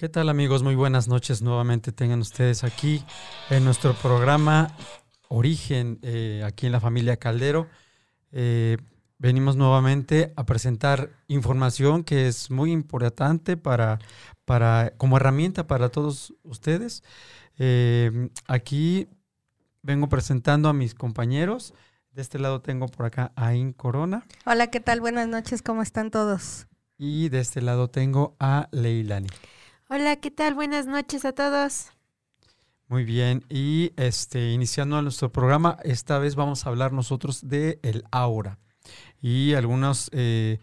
¿Qué tal amigos? Muy buenas noches nuevamente tengan ustedes aquí en nuestro programa Origen, eh, aquí en la familia Caldero. Eh, venimos nuevamente a presentar información que es muy importante para, para como herramienta para todos ustedes. Eh, aquí vengo presentando a mis compañeros. De este lado tengo por acá a In Corona. Hola, ¿qué tal? Buenas noches, ¿cómo están todos? Y de este lado tengo a Leilani. Hola, ¿qué tal? Buenas noches a todos. Muy bien, y este iniciando nuestro programa, esta vez vamos a hablar nosotros de el aura y algunas eh,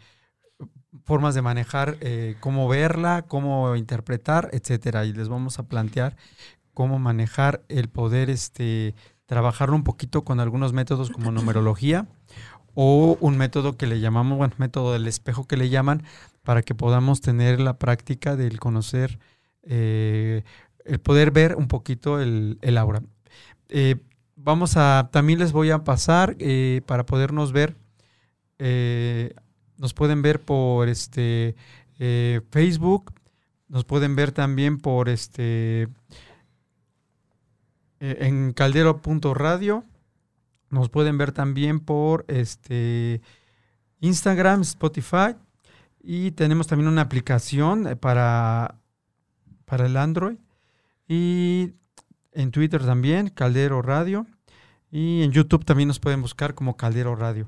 formas de manejar, eh, cómo verla, cómo interpretar, etcétera. Y les vamos a plantear cómo manejar el poder, este, trabajarlo un poquito con algunos métodos como numerología o un método que le llamamos, bueno, método del espejo que le llaman, para que podamos tener la práctica del conocer, eh, el poder ver un poquito el, aura. Eh, vamos a, también les voy a pasar eh, para podernos ver, nos pueden ver por este Facebook, nos pueden ver también por este en caldero.radio, nos pueden ver también por este Instagram, Spotify y tenemos también una aplicación eh, para, para el Android. Y en Twitter también, Caldero Radio. Y en YouTube también nos pueden buscar como Caldero Radio.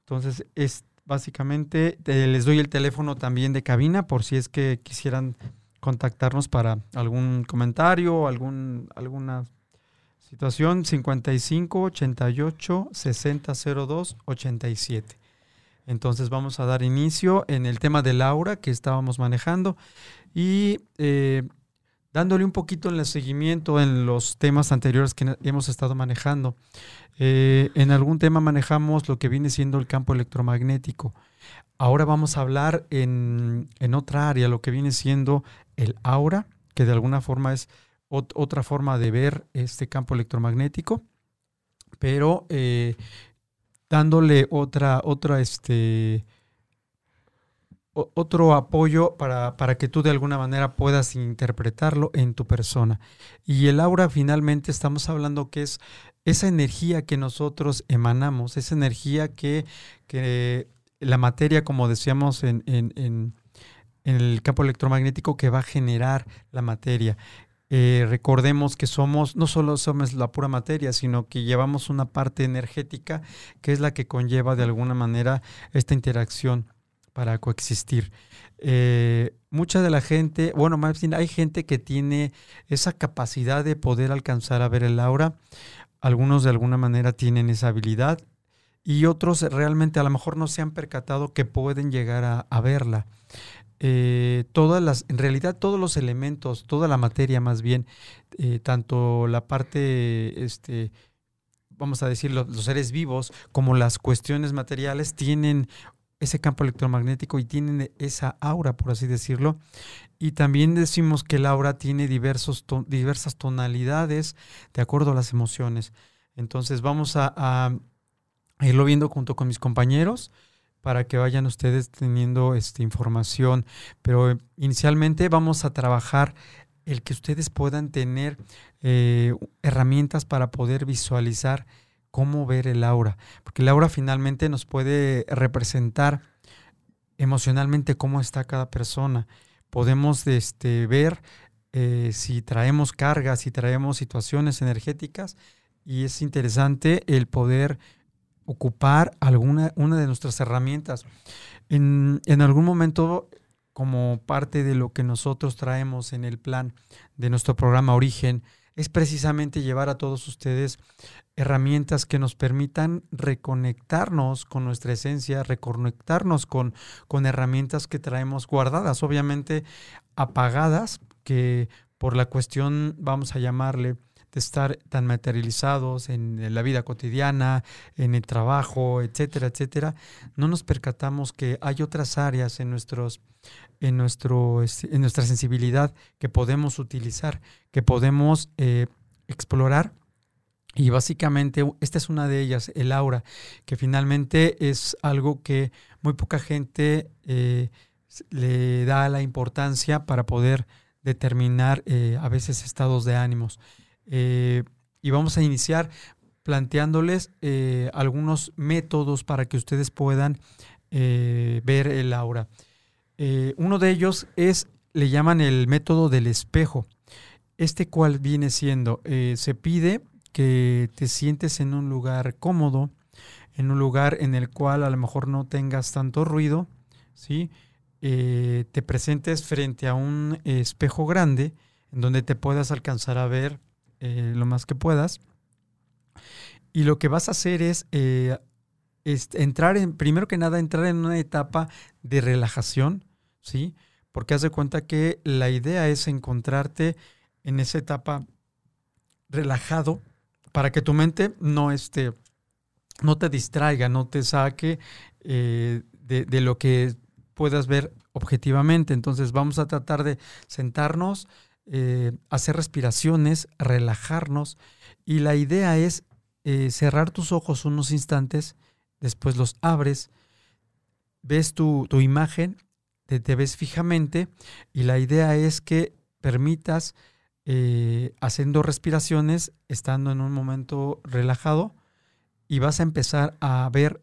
Entonces, es básicamente, les doy el teléfono también de cabina por si es que quisieran contactarnos para algún comentario, algún, alguna situación 55 88 60 02 87. Entonces vamos a dar inicio en el tema del aura que estábamos manejando y eh, dándole un poquito en el seguimiento en los temas anteriores que hemos estado manejando. Eh, en algún tema manejamos lo que viene siendo el campo electromagnético. Ahora vamos a hablar en, otra área, lo que viene siendo el aura, que de alguna forma es otra forma de ver este campo electromagnético, pero eh, dándole otra, otra, este, otro apoyo para, para, que tú de alguna manera puedas interpretarlo en tu persona. Y el aura finalmente estamos hablando que es esa energía que nosotros emanamos, esa energía que, que la materia, como decíamos en, en, en, en el campo electromagnético, que va a generar la materia. Eh, recordemos que somos, no solo somos la pura materia, sino que llevamos una parte energética que es la que conlleva de alguna manera esta interacción para coexistir. Eh, mucha de la gente, bueno, más bien hay gente que tiene esa capacidad de poder alcanzar a ver el aura. Algunos de alguna manera tienen esa habilidad y otros realmente a lo mejor no se han percatado que pueden llegar a verla. Eh, todas las, en realidad todos los elementos, toda la materia más bien, eh, tanto la parte, este, vamos a decir, los, seres vivos como las cuestiones materiales tienen ese campo electromagnético y tienen esa aura, por así decirlo. Y también decimos que el aura tiene diversos diversas tonalidades de acuerdo a las emociones. Entonces vamos a, a irlo viendo junto con mis compañeros para que vayan ustedes teniendo esta información. Pero inicialmente vamos a trabajar el que ustedes puedan tener eh, herramientas para poder visualizar cómo ver el aura, porque el aura finalmente nos puede representar emocionalmente cómo está cada persona. Podemos este, ver eh, si traemos cargas, si traemos situaciones energéticas, y es interesante el poder ocupar alguna una de nuestras herramientas. En, en, algún momento, como parte de lo que nosotros traemos en el plan de nuestro programa Origen, es precisamente llevar a todos ustedes herramientas que nos permitan reconectarnos con nuestra esencia, reconectarnos con, con herramientas que traemos guardadas, obviamente apagadas, que por la cuestión, vamos a llamarle, de estar tan materializados en la vida cotidiana, en el trabajo, etcétera, etcétera, no nos percatamos que hay otras áreas en nuestros en nuestro en nuestra sensibilidad que podemos utilizar, que podemos eh, explorar y básicamente esta es una de ellas, el aura, que finalmente es algo que muy poca gente eh, le da la importancia para poder determinar eh, a veces estados de ánimos. Eh, y vamos a iniciar planteándoles eh, algunos métodos para que ustedes puedan ver el aura. uno de ellos es, le llaman el método del espejo. Este cual viene siendo, se pide que te sientes en un lugar cómodo, en un lugar en el cual a lo mejor no tengas tanto ruido, ¿sí? Eh, te presentes frente a un espejo grande en donde te puedas alcanzar a ver eh, lo más que puedas. Y lo que vas a hacer es, eh, entrar en, primero que nada, entrar en una etapa de relajación, ¿sí? Porque haz de cuenta que la idea es encontrarte en esa etapa relajado para que tu mente no esté, no te distraiga, no te saque de, de, lo que puedas ver objetivamente. Entonces vamos a tratar de sentarnos, eh, hacer respiraciones, relajarnos y la idea es eh, cerrar tus ojos unos instantes, después los abres, ves tu, imagen, te, ves fijamente y la idea es que permitas eh, haciendo respiraciones, estando en un momento relajado y vas a empezar a ver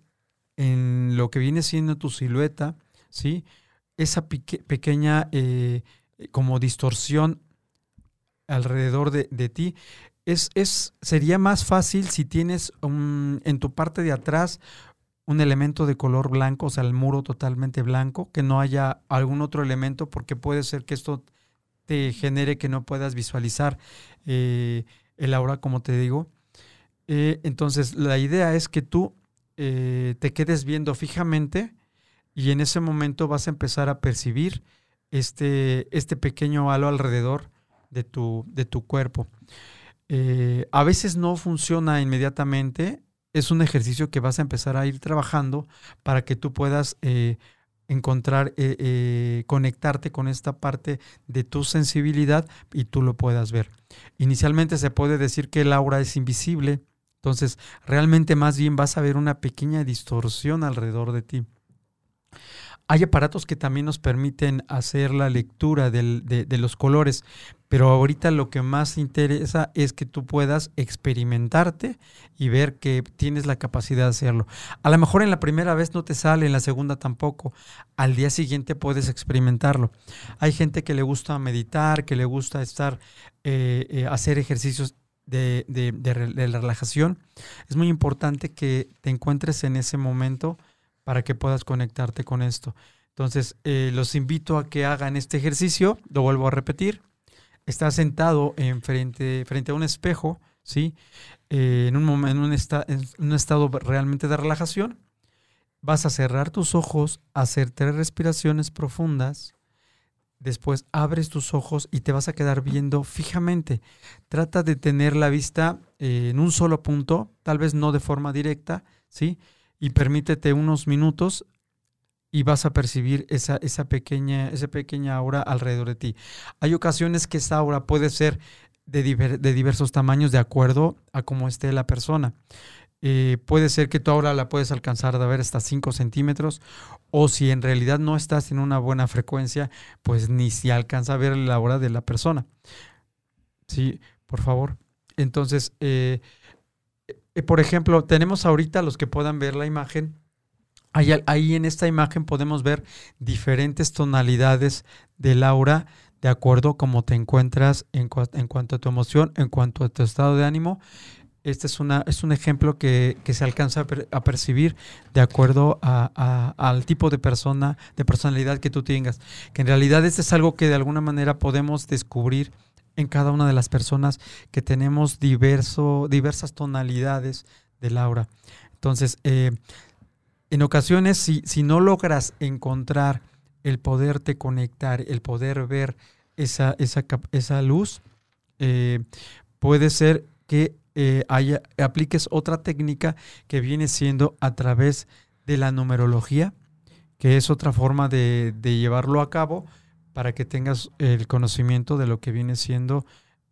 en lo que viene siendo tu silueta, ¿sí? Esa pequeña como distorsión alrededor de, ti. Es, es, sería más fácil si tienes en tu parte de atrás un elemento de color blanco, o sea, el muro totalmente blanco, que no haya algún otro elemento, porque puede ser que esto te genere que no puedas visualizar eh, el aura, como te digo. Eh, entonces, la idea es que tú te quedes viendo fijamente y en ese momento vas a empezar a percibir este, este pequeño halo alrededor de tu, de tu cuerpo. Eh, a veces no funciona inmediatamente, es un ejercicio que vas a empezar a ir trabajando para que tú puedas eh, encontrar, eh, conectarte con esta parte de tu sensibilidad y tú lo puedas ver. Inicialmente se puede decir que el aura es invisible, entonces realmente más bien vas a ver una pequeña distorsión alrededor de ti. Hay aparatos que también nos permiten hacer la lectura de, los colores, pero ahorita lo que más interesa es que tú puedas experimentarte y ver que tienes la capacidad de hacerlo. A lo mejor en la primera vez no te sale, en la segunda tampoco. Al día siguiente puedes experimentarlo. Hay gente que le gusta meditar, que le gusta estar, eh, eh, hacer ejercicios de, de relajación. Es muy importante que te encuentres en ese momento para que puedas conectarte con esto. Entonces, eh, los invito a que hagan este ejercicio, lo vuelvo a repetir. Estás sentado en frente, frente a un espejo, ¿sí? Eh, en, un en, en un estado realmente de relajación. Vas a cerrar tus ojos, hacer tres respiraciones profundas. Después abres tus ojos y te vas a quedar viendo fijamente. Trata de tener la vista eh, en un solo punto, tal vez no de forma directa, ¿sí? Y permítete unos minutos y vas a percibir esa, esa, pequeña, esa pequeña aura alrededor de ti. Hay ocasiones que esa aura puede ser de, de diversos tamaños de acuerdo a cómo esté la persona. Eh, puede ser que tu aura la puedes alcanzar de ver hasta 5 centímetros o si en realidad no estás en una buena frecuencia, pues ni si alcanza a ver la aura de la persona. Sí, por favor. Entonces, eh, eh, por ejemplo, tenemos ahorita los que puedan ver la imagen. Ahí, ahí, en esta imagen podemos ver diferentes tonalidades del aura de acuerdo a cómo te encuentras en, en, cuanto a tu emoción, en cuanto a tu estado de ánimo. Este es, una, es un ejemplo que, se alcanza a, percibir de acuerdo a, al tipo de persona, de personalidad que tú tengas. Que en realidad este es algo que de alguna manera podemos descubrir en cada una de las personas que tenemos diverso, diversas tonalidades del aura. Entonces, eh, en ocasiones, si, no logras encontrar el poderte conectar, el poder ver esa, esa, esa luz, eh, puede ser que eh, apliques otra técnica que viene siendo a través de la numerología, que es otra forma de, de llevarlo a cabo, para que tengas el conocimiento de lo que viene siendo,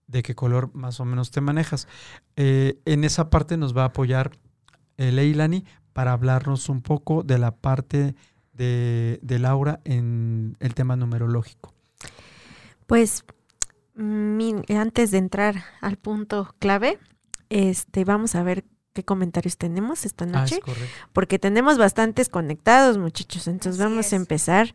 de qué color más o menos te manejas. Eh, en esa parte nos va a apoyar eh, Leilani para hablarnos un poco de la parte de, Laura en el tema numerológico. Pues mi- antes de entrar al punto clave, este, vamos a ver qué comentarios tenemos esta Ah, noche, es correcto. porque tenemos bastantes conectados, muchachos. Entonces Así vamos es. a empezar.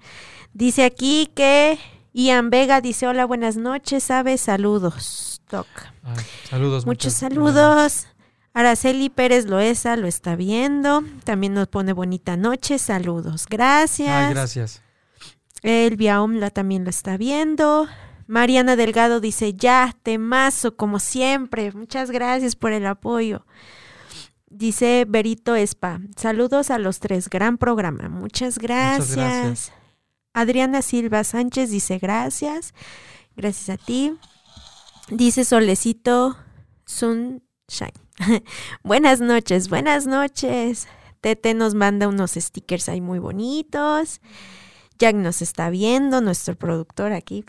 Dice aquí que Ian Vega dice, hola, buenas noches, Abe, saludos. Doc. Ay, saludos. Muchos muchas- saludos. Araceli Pérez Loesa lo está viendo. También nos pone bonita noche. Saludos. Gracias. Ay, gracias. Elvia Omla también lo está viendo. Mariana Delgado dice, ya, temazo, como siempre. Muchas gracias por el apoyo. Dice Berito Espa, saludos a los tres, gran programa. Muchas gracias. gracias. Adriana Silva Sánchez dice, gracias. Gracias a ti. Dice Solecito Sunshine. buenas noches, buenas noches. Tete nos manda unos stickers ahí muy bonitos. Jack nos está viendo, nuestro productor aquí.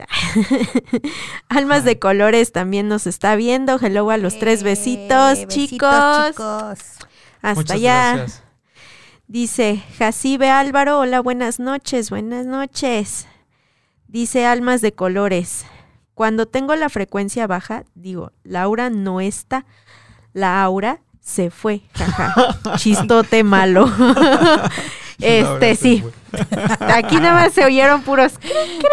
Almas de colores también nos está viendo. Hello a los tres Eh, besitos, chicos. chicos. Hasta Muchas allá. gracias. Dice Jacibe Álvaro, hola, buenas noches, buenas noches. Dice Almas de Colores, cuando tengo la frecuencia baja, digo, Laura no está, la aura se fue, jaja, chistote malo. Este, sí, fue. aquí nada más se oyeron puros, cri,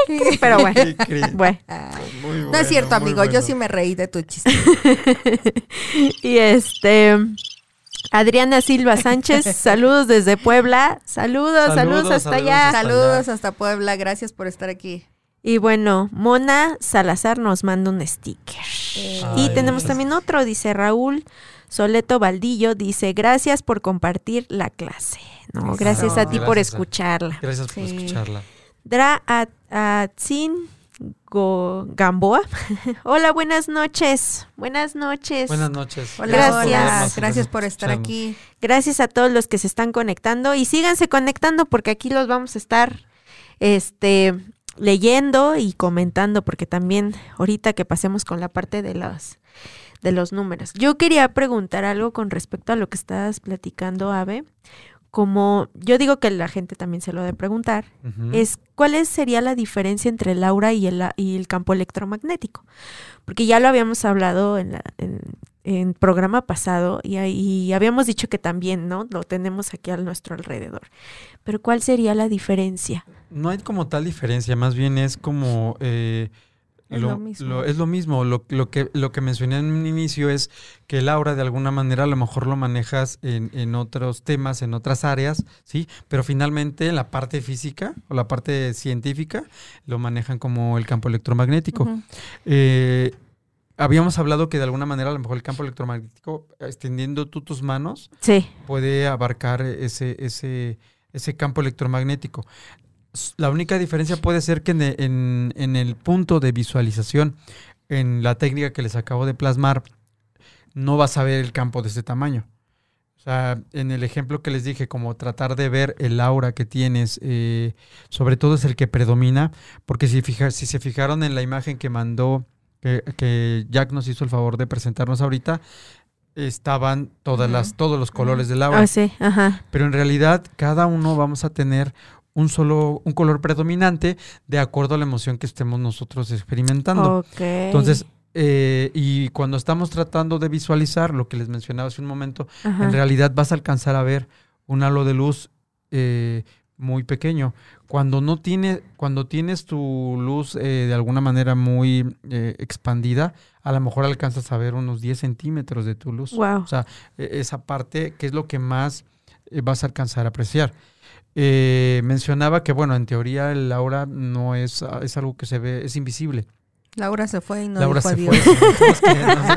cri, cri, pero bueno, Cri, cri. bueno. Ay, Muy no es cierto, amigo. Yo sí me reí de tu chiste. Y este, Adriana Silva Sánchez, saludos desde Puebla, saludos, saludos, Saludos, hasta saludos allá. hasta Saludos hasta Puebla. Gracias por estar aquí. Y bueno, Mona Salazar nos manda un sticker. Eh, y Ay, tenemos también otro, dice Raúl Soleto Valdillo, dice, gracias por compartir la clase. No, gracias a ti por Gracias a- escucharla. Gracias por Sí. escucharla. Dra At- Atzin Go- Gamboa. Hola, buenas noches. Buenas noches. Buenas noches. Hola, Gracias. hola. vernos, Gracias por estar aquí. Gracias a todos los que se están conectando y síganse conectando porque aquí los vamos a estar este leyendo y comentando porque también ahorita que pasemos con la parte de los de los números. Yo quería preguntar algo con respecto a lo que estabas platicando, Ave. Como yo digo que la gente también se lo debe preguntar, es cuál es- sería la diferencia entre el aura y el, y el campo electromagnético. Porque ya lo habíamos hablado en, la, en, en programa pasado y, y habíamos dicho que también, ¿no? Lo tenemos aquí a nuestro alrededor. Pero ¿cuál sería la diferencia? No hay como tal diferencia, más bien es como... eh, Es lo mismo. es lo mismo. Lo, lo que, lo que mencioné en un inicio es que el aura de alguna manera a lo mejor lo manejas en, en otros temas, en otras áreas, ¿sí? Pero finalmente en la parte física o la parte científica lo manejan como el campo electromagnético. Eh, habíamos hablado que de alguna manera a lo mejor el campo electromagnético, extendiendo tú tus manos, Sí, puede abarcar ese, ese, ese campo electromagnético. La única diferencia puede ser que en, e- en- en el punto de visualización, en la técnica que les acabo de plasmar, no vas a ver el campo de ese tamaño. O sea, en el ejemplo que les dije, como tratar de ver el aura que tienes, eh, sobre todo es el que predomina, porque si, fija- si se fijaron en la imagen que mandó, que, que Jack nos hizo el favor de presentarnos ahorita, estaban todas las, todos los colores del aura. ah, sí, ajá. Pero en realidad cada uno vamos a tener un solo, un color predominante de acuerdo a la emoción que estemos nosotros experimentando. Entonces, eh, y cuando estamos tratando de visualizar lo que les mencionaba hace un momento, Ajá. en realidad vas a alcanzar a ver un halo de luz eh, muy pequeño. Cuando no tiene, cuando tienes tu luz eh, de alguna manera muy eh, expandida, a lo mejor alcanzas a ver unos 10 centímetros de tu luz. Wow. O sea, e- esa parte que es lo que más vas a alcanzar a apreciar. Eh, mencionaba que, bueno, en teoría el aura no es, ah, es algo que se ve, es invisible. Laura se fue y no Laura dijo se adiós. fue.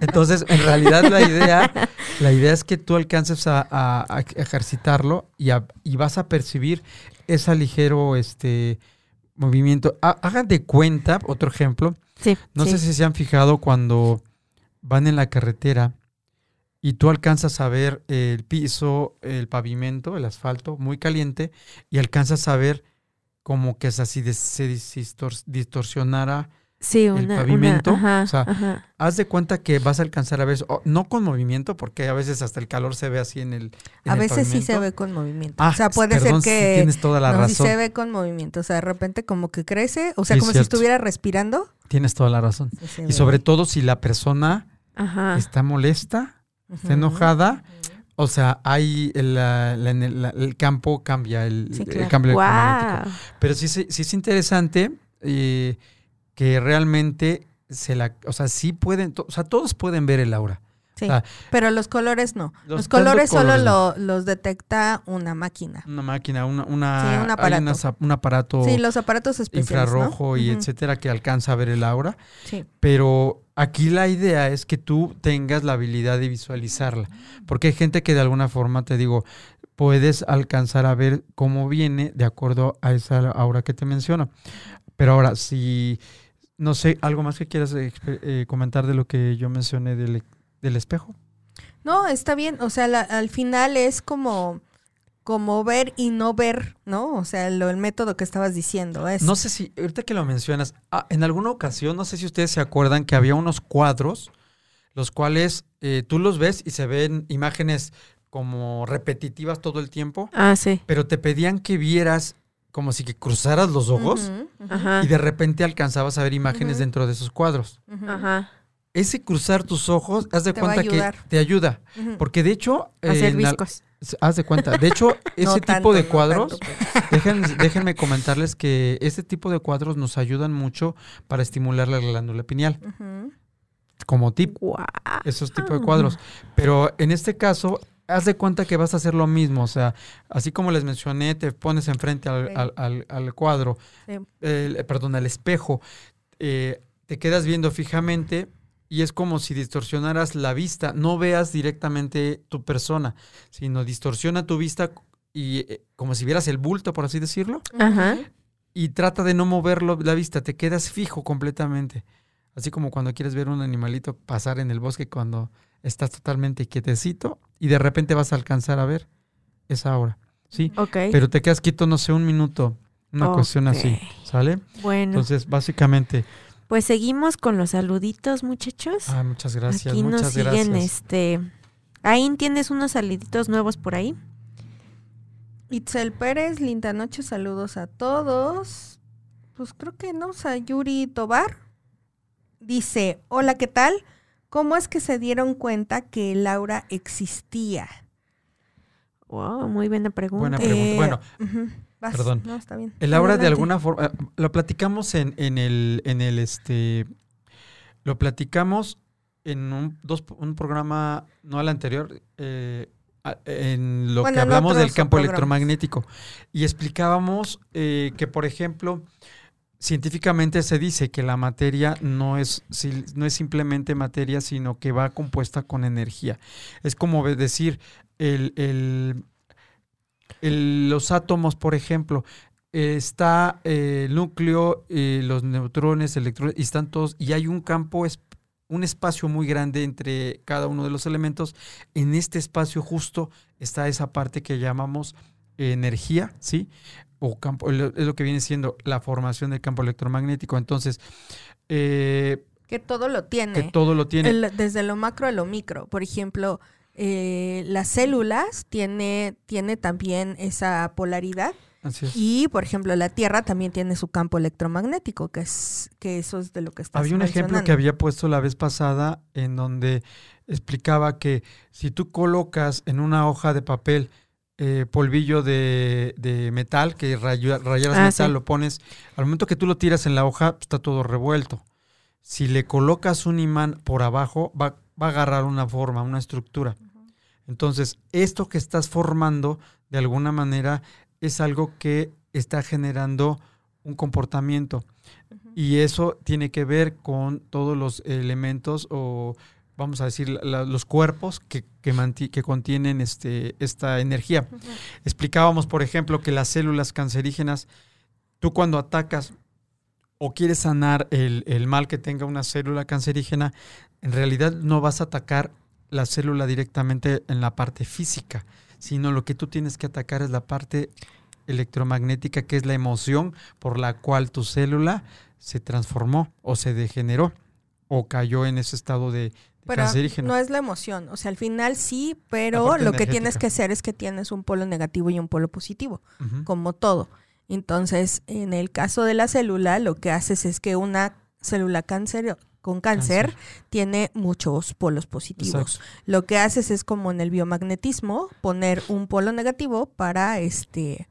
Entonces, en realidad la idea, la idea es que tú alcances a, a- a ejercitarlo y, a- y vas a percibir ese ligero este, movimiento. Ha- Hagan de cuenta, otro ejemplo, Sí. no sí. sé si se han fijado cuando van en la carretera y tú alcanzas a ver el piso, el pavimento, el asfalto muy caliente y alcanzas a ver como que es así de, se dis- distor- distorsionara Sí, el pavimento. una- ajá, o sea, ajá. haz de cuenta que vas a alcanzar a ver, o- no con movimiento, porque a veces hasta el calor se ve así en el. en A el veces sí se ve con movimiento. Ah, o sea, puede perdón, ser que tienes toda la no, sí razón. se ve con movimiento. O sea, de repente como que crece, o sea, Sí, es como si estuviera respirando. Tienes toda la razón. sí Y sobre todo si la persona Ajá. está molesta. Está enojada, o sea, hay el, el campo cambia, el, Sí, cambio electromagnético. Wow. Pero sí, se- sí es interesante eh, que realmente se la, o sea, sí pueden, o sea, todos pueden ver el aura. Sí, pero los colores no. Los colores solo lo- los detecta una máquina. Una máquina, una, una, Sí, un aparato. un aparato Sí, los aparatos especiales. ¿no? infrarrojo y etcétera que alcanza a ver el aura. Sí. Pero aquí la idea es que tú tengas la habilidad de visualizarla. Porque hay gente que de alguna forma, te digo, puedes alcanzar a ver cómo viene de acuerdo a esa aura que te menciono. Pero ahora, si, no sé, algo más que quieras eh, comentar de lo que yo mencioné del, del espejo. No, está bien. O sea, al final es como, como ver y no ver, ¿no? O sea, lo, el método que estabas diciendo es. No sé si, ahorita que lo mencionas, ah, en alguna ocasión, no sé si ustedes se acuerdan que había unos cuadros, los cuales eh, tú los ves y se ven imágenes como repetitivas todo el tiempo, Ah, sí. pero te pedían que vieras como si que cruzaras los ojos y de repente alcanzabas a ver imágenes dentro de esos cuadros. Ajá. Ese cruzar tus ojos, haz de Te cuenta que te ayuda, porque de hecho, eh, Hacer viscos. Haz de cuenta, de hecho, ese No tipo tanto, de no cuadros, tanto, pero- Dejen- déjenme comentarles que este tipo de cuadros nos ayudan mucho para estimular la glándula pineal, como tip, Guau. esos tipos de cuadros. Pero en este caso, haz de cuenta que vas a hacer lo mismo, o sea, así como les mencioné, te pones enfrente al, Sí. al- al- al cuadro, Sí. el- perdón, al espejo, eh, te quedas viendo fijamente y es como si distorsionaras la vista, no veas directamente tu persona, sino distorsiona tu vista y eh, como si vieras el bulto, por así decirlo Ajá. y trata de no moverlo la vista, te quedas fijo completamente. Así como cuando quieres ver un animalito pasar en el bosque cuando estás totalmente quietecito y de repente vas a alcanzar a ver esa hora. Sí, Ok. pero te quedas quieto, no sé, un minuto, una cuestión así. ¿sale? bueno, Entonces, básicamente, pues seguimos con los saluditos, muchachos. ah, muchas gracias, Aquí nos muchas siguen, gracias. este. Ahí tienes unos saluditos nuevos por ahí. Itzel Pérez, linda noche, saludos a todos. Pues creo que no, o sea, Yuri Tobar dice, hola, ¿qué tal? ¿Cómo es que se dieron cuenta que Laura existía? Wow, muy buena pregunta. Buena pregunta. Eh, Bueno, Ujú, vas. perdón. No, está bien. El aura de alguna forma, eh, lo platicamos en, en el, en el este, lo platicamos en un, dos, un programa, no al anterior, eh, en lo Bueno, que hablamos del campo programas. electromagnético. Y explicábamos eh, que, por ejemplo, científicamente se dice que la materia no es, no es simplemente materia, sino que va compuesta con energía. Es como decir, el, el- el- los átomos, por ejemplo, eh, está eh, el núcleo, eh, los neutrones, electrones, y están todos, y hay un campo, es- un espacio muy grande entre cada uno de los elementos. En este espacio justo está esa parte que llamamos energía, ¿sí? O campo, es lo que viene siendo la formación del campo electromagnético. Entonces, eh, Que todo lo tiene. que todo lo tiene. El- desde lo macro a lo micro. Por ejemplo, eh, las células tiene, tiene también esa polaridad. Así es. Y, por ejemplo, la Tierra también tiene su campo electromagnético, que es que eso es de lo que estás Había un ejemplo que había puesto la vez pasada en donde explicaba que si tú colocas en una hoja de papel eh, polvillo de, de metal, que rayo- rayaras Ah, metal, sí. lo pones, al momento que tú lo tiras en la hoja, pues, está todo revuelto. Si le colocas un imán por abajo, va, va a agarrar una forma, una estructura. Entonces, esto que estás formando, de alguna manera, es algo que está generando un comportamiento. Y eso tiene que ver con todos los elementos o, vamos a decir, la- los cuerpos que, que, que contienen este, esta energía. Explicábamos, por ejemplo, que las células cancerígenas, tú cuando atacas o quieres sanar el, el mal que tenga una célula cancerígena, en realidad no vas a atacar la célula directamente en la parte física, sino lo que tú tienes que atacar es la parte electromagnética, que es la emoción por la cual tu célula se transformó o se degeneró o cayó en ese estado de, Pero no es la emoción. O sea, al final sí, pero lo que tienes que hacer es que tienes un polo negativo y un polo positivo, como todo. Entonces, en el caso de la célula, lo que haces es que una célula cáncer con cáncer, Cáncer. tiene muchos polos positivos. Exacto. Lo que haces es como en el biomagnetismo, poner un polo negativo para este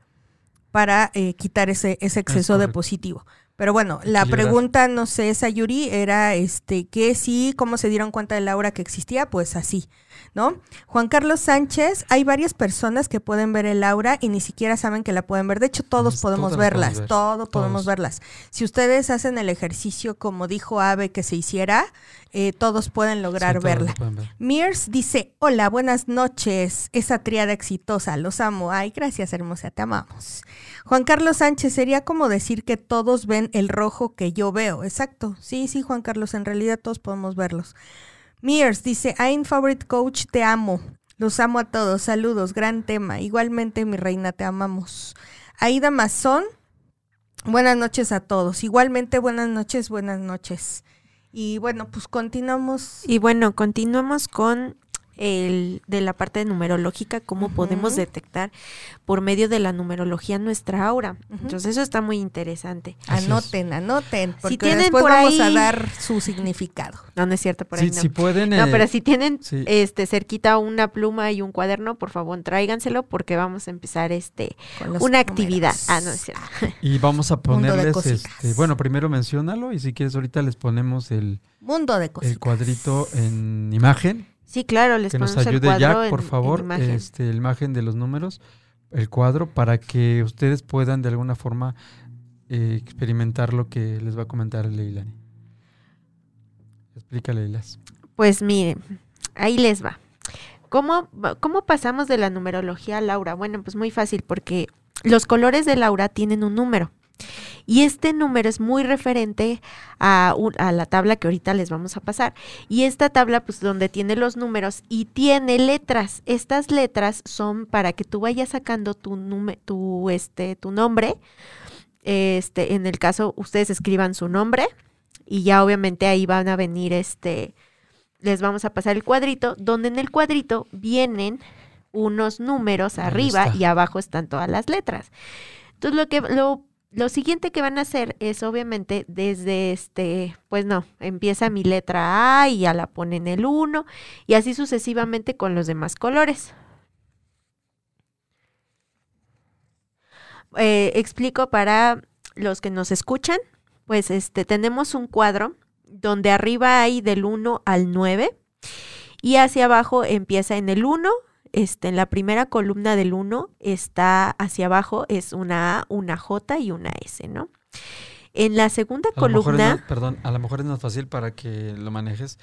para eh, quitar ese, ese exceso de positivo. Pero bueno, la pregunta, no sé, esa Yuri, era este que sí, cómo se dieron cuenta de la aura que existía, pues así, ¿no? Juan Carlos Sánchez, hay varias personas que pueden ver el aura y ni siquiera saben que la pueden ver. De hecho, todos podemos verlas, ver. todos podemos verlas. Si ustedes hacen el ejercicio como dijo Ave que se hiciera, eh, todos pueden lograr Sí, todos lo verla. pueden ver. Mears dice, hola, buenas noches, esa triada exitosa, los amo. Ay, gracias hermosa, te amamos. Juan Carlos Sánchez, sería como decir que todos ven el rojo que yo veo. Exacto, sí, sí, Juan Carlos, en realidad todos podemos verlos. Mears dice, I'm favorite coach, te amo. Los amo a todos, saludos, gran tema. Igualmente, mi reina, te amamos. Aida Mazón, buenas noches a todos. Igualmente, buenas noches, buenas noches. Y bueno, pues continuamos. Y bueno, continuamos con el de la parte numerológica, cómo podemos detectar por medio de la numerología nuestra aura. Entonces eso está muy interesante. Así es. Anoten, anoten, porque tienen después por vamos a ahí- dar su significado. No, no es cierto, por ahí Sí, no. si pueden. No, eh, pero si tienen sí. este cerquita una pluma y un cuaderno, por favor, tráiganselo porque vamos a empezar este una actividad. Ah, no es cierto. Y vamos a ponerles, este, bueno, primero menciónalo y si quieres ahorita les ponemos el, Mundo de cositas. el cuadrito en imagen, Sí, claro, les que nos el ayude cuadro Jack, por en- en favor, imagen. este, la imagen de los números, el cuadro, para que ustedes puedan de alguna forma eh, experimentar lo que les va a comentar Leilani. Explícale, Leilas. Pues miren, ahí les va. ¿Cómo, ¿Cómo pasamos de la numerología a la aura? Bueno, pues muy fácil, porque los colores de la aura tienen un número. Y este número es muy referente a, un- a la tabla que ahorita les vamos a pasar. Y esta tabla, pues donde tiene los números y tiene letras. Estas letras son para que tú vayas sacando tu, tu, este, tu nombre. Este, en el caso, ustedes escriban su nombre y ya obviamente ahí van a venir este les vamos a pasar el cuadrito, donde en el cuadrito vienen unos números arriba y abajo están todas las letras. Entonces lo que lo, lo siguiente que van a hacer es obviamente desde este, pues no, empieza mi letra A y ya la ponen el 1 y así sucesivamente con los demás colores. Eh, explico para los que nos escuchan, pues este tenemos un cuadro donde arriba hay del 1 al 9 y hacia abajo empieza en el 1. Este, en la primera columna del 1 está hacia abajo, es una A, una J y una S, ¿no? En la segunda A columna, perdón, a lo mejor es más fácil para que lo manejes.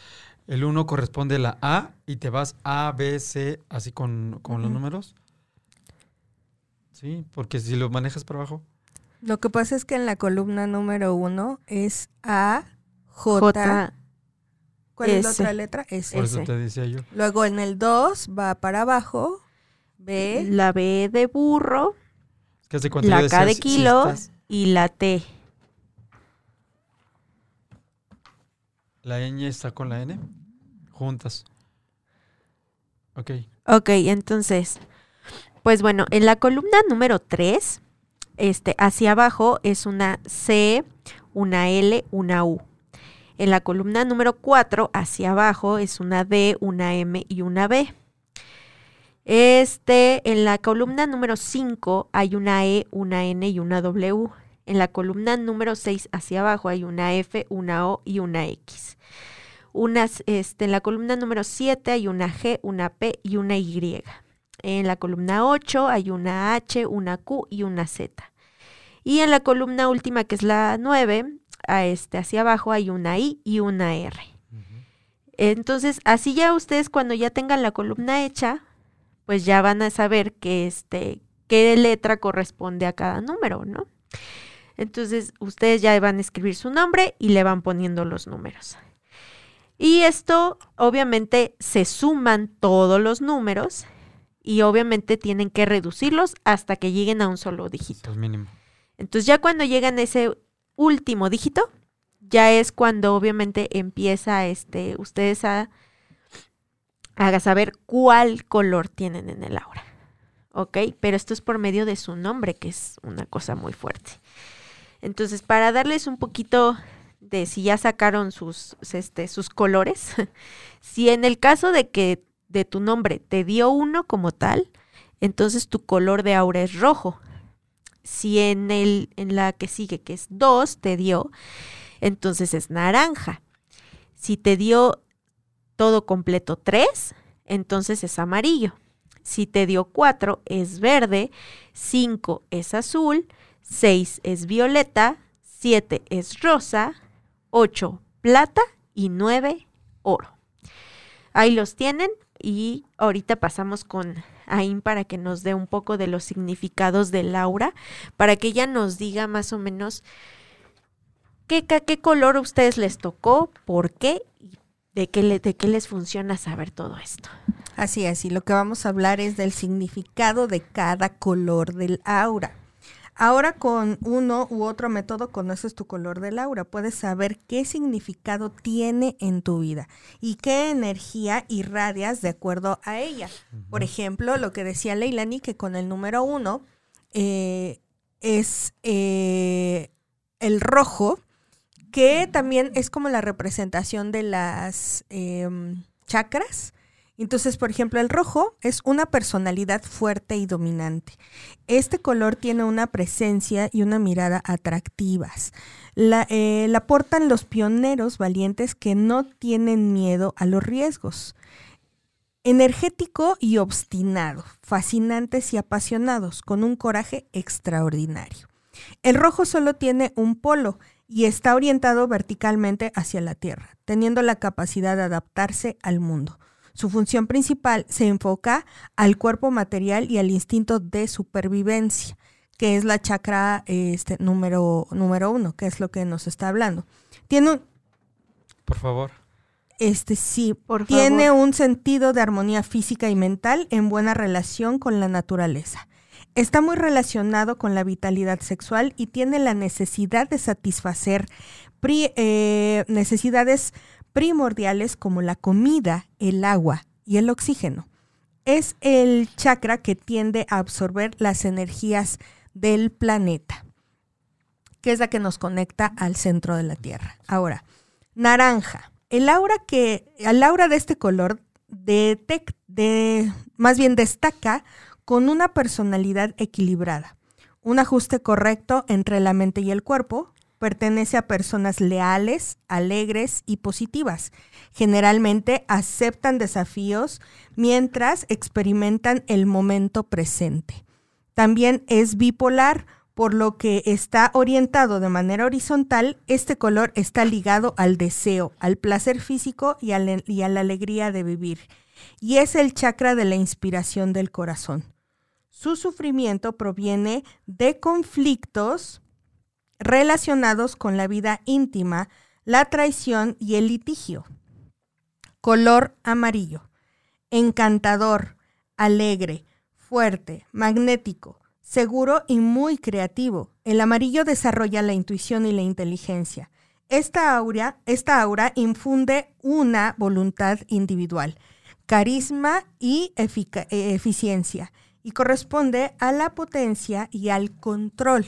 El 1 corresponde a la A y te vas A, B, C, así con, con los números. Sí, porque si lo manejas para abajo. Lo que pasa es que en la columna número uno es A, J. J, ¿Cuál es la S. otra letra? S. Por eso te decía yo. Luego en el 2 va para abajo. B. la B de burro Es que La K de si- si kilo. estás- y la T. la ñ está con la N juntas. Ok. Ok, entonces, pues bueno, en la columna número 3, este, hacia abajo es una C, una L, una U. En la columna número 4, hacia abajo es una D, una M y una B. Este, en la columna número 5 hay una E, una N y una W. En la columna número 6 hacia abajo hay una F, una O y una X. Unas, este, en la columna número 7 hay una G, una P y una Y. En la columna 8 hay una H, una Q y una Z. Y en la columna última, que es la 9, a este, hacia abajo hay una I y una R. Entonces, así ya ustedes cuando ya tengan la columna hecha, pues ya van a saber que este, qué letra corresponde a cada número, ¿no? Entonces, ustedes ya van a escribir su nombre y le van poniendo los números. Y esto, obviamente, se suman todos los números y obviamente tienen que reducirlos hasta que lleguen a un solo dígito. Es mínimo. Entonces, ya cuando llegan a ese último dígito, ya es cuando obviamente empieza este, ustedes a, saber cuál color tienen en el aura. ¿Ok? Pero esto es por medio de su nombre, que es una cosa muy fuerte. Entonces, para darles un poquito de si ya sacaron sus, este, sus colores, si en el caso de que de tu nombre te dio uno como tal, entonces tu color de aura es rojo. Si en, el, en la que sigue, que es dos, te dio, entonces es naranja. Si te dio todo completo tres, entonces es amarillo. Si te dio cuatro, es verde, cinco es azul, seis es violeta, siete es rosa, ocho plata y nueve oro. Ahí los tienen y ahorita pasamos con Ain para que nos dé un poco de los significados de Laura, para que ella nos diga más o menos qué, qué color a ustedes les tocó, por qué y de qué, de qué les funciona saber todo esto. Así es, lo que vamos a hablar es del significado de cada color del aura. Ahora con uno u otro método conoces tu color del aura, puedes saber qué significado tiene en tu vida y qué energía irradias de acuerdo a ella. Por ejemplo, lo que decía Leilani, que con el número uno eh, es eh, el rojo, que también es como la representación de las em, chakras entonces, por ejemplo, el rojo es una personalidad fuerte y dominante. Este color tiene una presencia y una mirada atractivas. La, eh, la portan los pioneros valientes que no tienen miedo a los riesgos. Energético y obstinado, fascinantes y apasionados, con un coraje extraordinario. El rojo solo tiene un polo y está orientado verticalmente hacia la Tierra, teniendo la capacidad de adaptarse al mundo. Su función principal se enfoca al cuerpo material y al instinto de supervivencia, que es la chakra este, número, número uno, que es lo que nos está hablando. Tiene un... Por favor. Este sí, Por tiene un sentido de armonía física y mental en buena relación con la naturaleza. Está muy relacionado con la vitalidad sexual y tiene la necesidad de satisfacer eh, necesidades primordiales como la comida, el agua y el oxígeno. Es el chakra que tiende a absorber las energías del planeta, que es la que nos conecta al centro de la Tierra. Ahora, naranja. El aura que, el aura de este color más bien destaca con una personalidad equilibrada, un ajuste correcto entre la mente y el cuerpo, pertenece a personas leales, alegres y positivas. Generalmente aceptan desafíos mientras experimentan el momento presente. También es bipolar, por lo que está orientado de manera horizontal, este color está ligado al deseo, al placer físico y a, la, alegría de vivir. Y es el chakra de la inspiración del corazón. Su sufrimiento proviene de conflictos relacionados con la vida íntima, la traición y el litigio. Color amarillo. Encantador, alegre, fuerte, magnético, seguro y muy creativo. El amarillo desarrolla la intuición y la inteligencia. Esta aura, esta aura infunde una voluntad individual, carisma y eficiencia, y corresponde a la potencia y al control.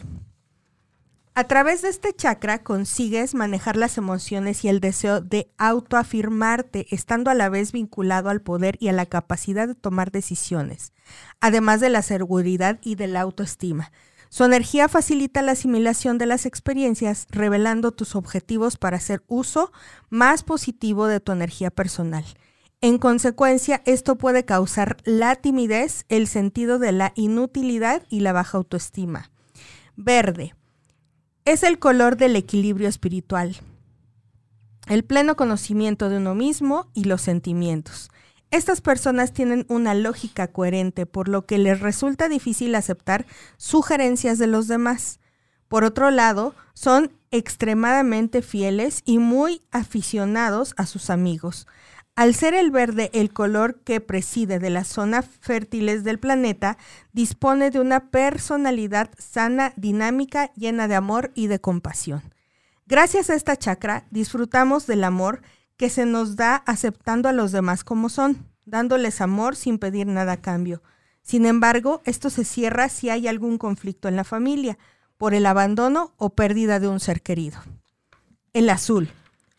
A través de este chakra consigues manejar las emociones y el deseo de autoafirmarte, estando a la vez vinculado al poder y a la capacidad de tomar decisiones, además de la seguridad y de la autoestima. Su energía facilita la asimilación de las experiencias, revelando tus objetivos para hacer uso más positivo de tu energía personal. En consecuencia, esto puede causar la timidez, el sentido de la inutilidad y la baja autoestima. Verde es el color del equilibrio espiritual, el pleno conocimiento de uno mismo y los sentimientos. Estas personas tienen una lógica coherente, por lo que les resulta difícil aceptar sugerencias de los demás. Por otro lado, son extremadamente fieles y muy aficionados a sus amigos. Al ser el verde el color que preside de las zonas fértiles del planeta, dispone de una personalidad sana, dinámica, llena de amor y de compasión. Gracias a esta chakra disfrutamos del amor que se nos da aceptando a los demás como son, dándoles amor sin pedir nada a cambio. Sin embargo, esto se cierra si hay algún conflicto en la familia, por el abandono o pérdida de un ser querido. El azul.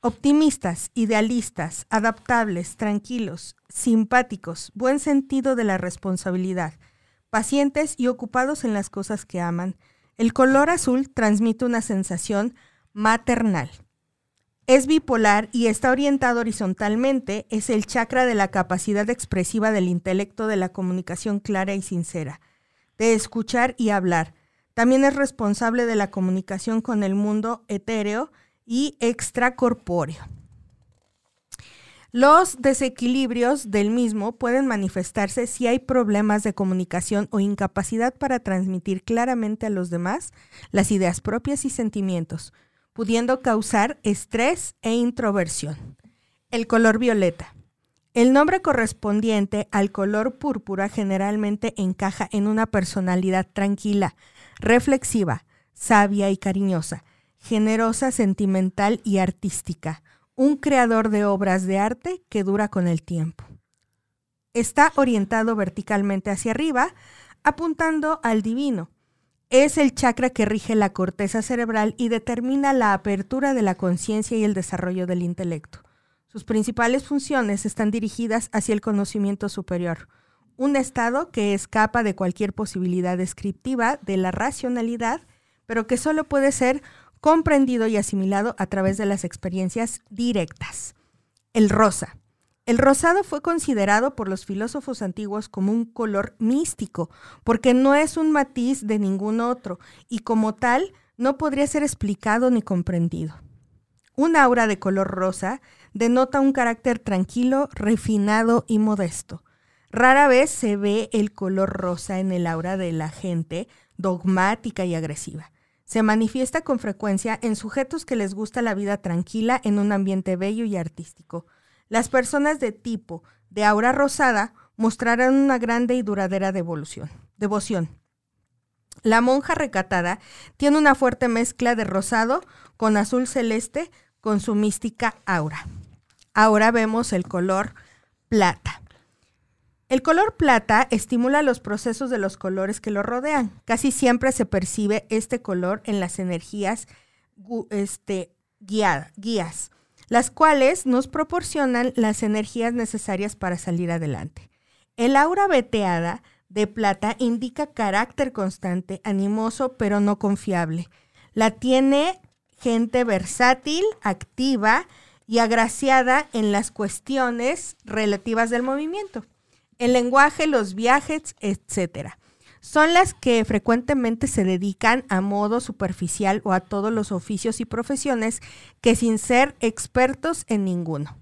Optimistas, idealistas, adaptables, tranquilos, simpáticos, buen sentido de la responsabilidad, pacientes y ocupados en las cosas que aman. El color azul transmite una sensación maternal. Es bipolar y está orientado horizontalmente, es el chakra de la capacidad expresiva del intelecto de la comunicación clara y sincera, de escuchar y hablar. También es responsable de la comunicación con el mundo etéreo y extracorpóreo. Los desequilibrios del mismo pueden manifestarse si hay problemas de comunicación o incapacidad para transmitir claramente a los demás las ideas propias y sentimientos, pudiendo causar estrés e introversión. El color violeta. El nombre correspondiente al color púrpura generalmente encaja en una personalidad tranquila, reflexiva, sabia y cariñosa, generosa, sentimental y artística, un creador de obras de arte que dura con el tiempo. Está orientado verticalmente hacia arriba, apuntando al divino, es el chakra que rige la corteza cerebral y determina la apertura de la conciencia y el desarrollo del intelecto. Sus principales funciones están dirigidas hacia el conocimiento superior, un estado que escapa de cualquier posibilidad descriptiva de la racionalidad, pero que solo puede ser comprendido y asimilado a través de las experiencias directas. El rosa. El rosado fue considerado por los filósofos antiguos como un color místico, porque no es un matiz de ningún otro y como tal no podría ser explicado ni comprendido. Un aura de color rosa denota un carácter tranquilo, refinado y modesto. Rara vez se ve el color rosa en el aura de la gente dogmática y agresiva. Se manifiesta con frecuencia en sujetos que les gusta la vida tranquila en un ambiente bello y artístico. Las personas de tipo de aura rosada mostrarán una grande y duradera devolución, devoción. La monja recatada tiene una fuerte mezcla de rosado con azul celeste con su mística aura. Ahora vemos el color plata. El color plata estimula los procesos de los colores que lo rodean. Casi siempre se percibe este color en las energías este, guías las cuales nos proporcionan las energías necesarias para salir adelante. El aura veteada de plata indica carácter constante, animoso, pero no confiable. La tiene gente versátil, activa y agraciada en las cuestiones relativas del movimiento, el lenguaje, los viajes, etcétera son las que frecuentemente se dedican a modo superficial o a todos los oficios y profesiones que sin ser expertos en ninguno.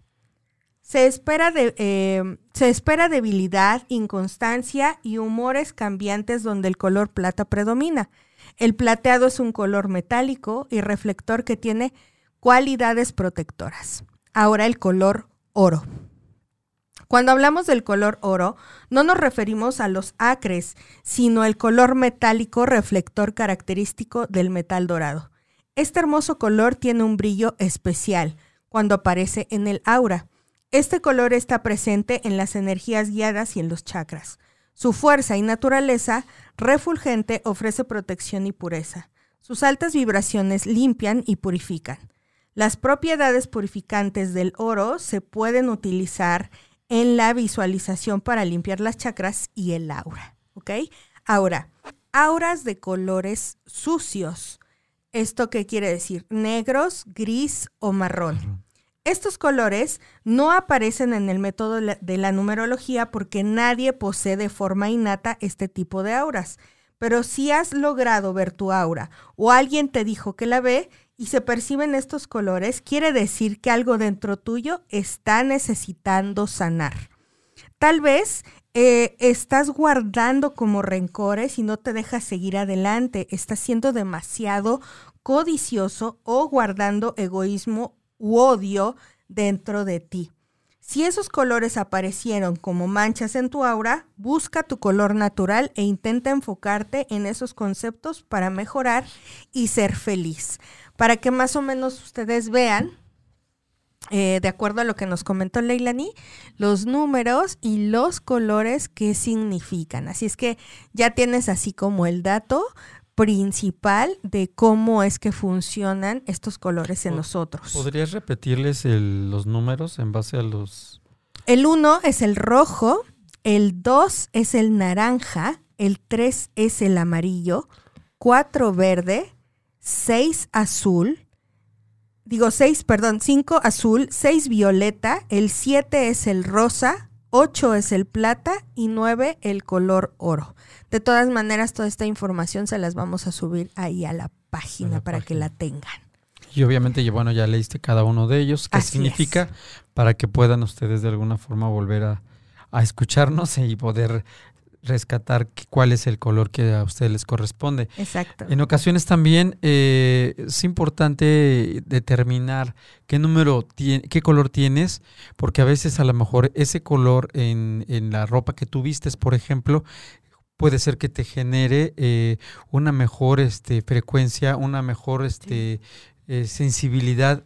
Se espera, de, eh, se espera debilidad, inconstancia y humores cambiantes donde el color plata predomina. El plateado es un color metálico y reflector que tiene cualidades protectoras. Ahora el color oro. Cuando hablamos del color oro, no nos referimos a los acres, sino al color metálico reflector característico del metal dorado. Este hermoso color tiene un brillo especial cuando aparece en el aura. Este color está presente en las energías guiadas y en los chakras. Su fuerza y naturaleza refulgente ofrece protección y pureza. Sus altas vibraciones limpian y purifican. Las propiedades purificantes del oro se pueden utilizar en la visualización para limpiar las chakras y el aura. ¿Ok? Ahora, auras de colores sucios. ¿Esto qué quiere decir? Negros, gris o marrón. Estos colores no aparecen en el método de la numerología porque nadie posee de forma innata este tipo de auras. Pero si has logrado ver tu aura o alguien te dijo que la ve, y se perciben estos colores, quiere decir que algo dentro tuyo está necesitando sanar. Tal vez eh, estás guardando como rencores y no te dejas seguir adelante, estás siendo demasiado codicioso o guardando egoísmo u odio dentro de ti. Si esos colores aparecieron como manchas en tu aura, busca tu color natural e intenta enfocarte en esos conceptos para mejorar y ser feliz. Para que más o menos ustedes vean, eh, de acuerdo a lo que nos comentó Leilani, los números y los colores que significan. Así es que ya tienes así como el dato principal de cómo es que funcionan estos colores en nosotros. ¿Podrías repetirles el- los números en base a los... El 1 es el rojo, el 2 es el naranja, el 3 es el amarillo, 4 verde, 6 azul, digo 6, perdón, 5 azul, 6 violeta, el 7 es el rosa, 8 es el plata y 9 el color oro. De todas maneras, toda esta información se las vamos a subir ahí a la página A la para que la tengan. Y obviamente, bueno, ya leíste cada uno de ellos, qué Así significa, para que puedan ustedes de alguna forma volver a, a escucharnos y poder rescatar cuál es el color que a ustedes les corresponde. Exacto. En ocasiones también eh, es importante determinar qué número tiene, qué color tienes, porque a veces a lo mejor ese color en, en la ropa que tú vistes, por ejemplo, puede ser que te genere eh, una mejor este, frecuencia, una mejor este, eh, sensibilidad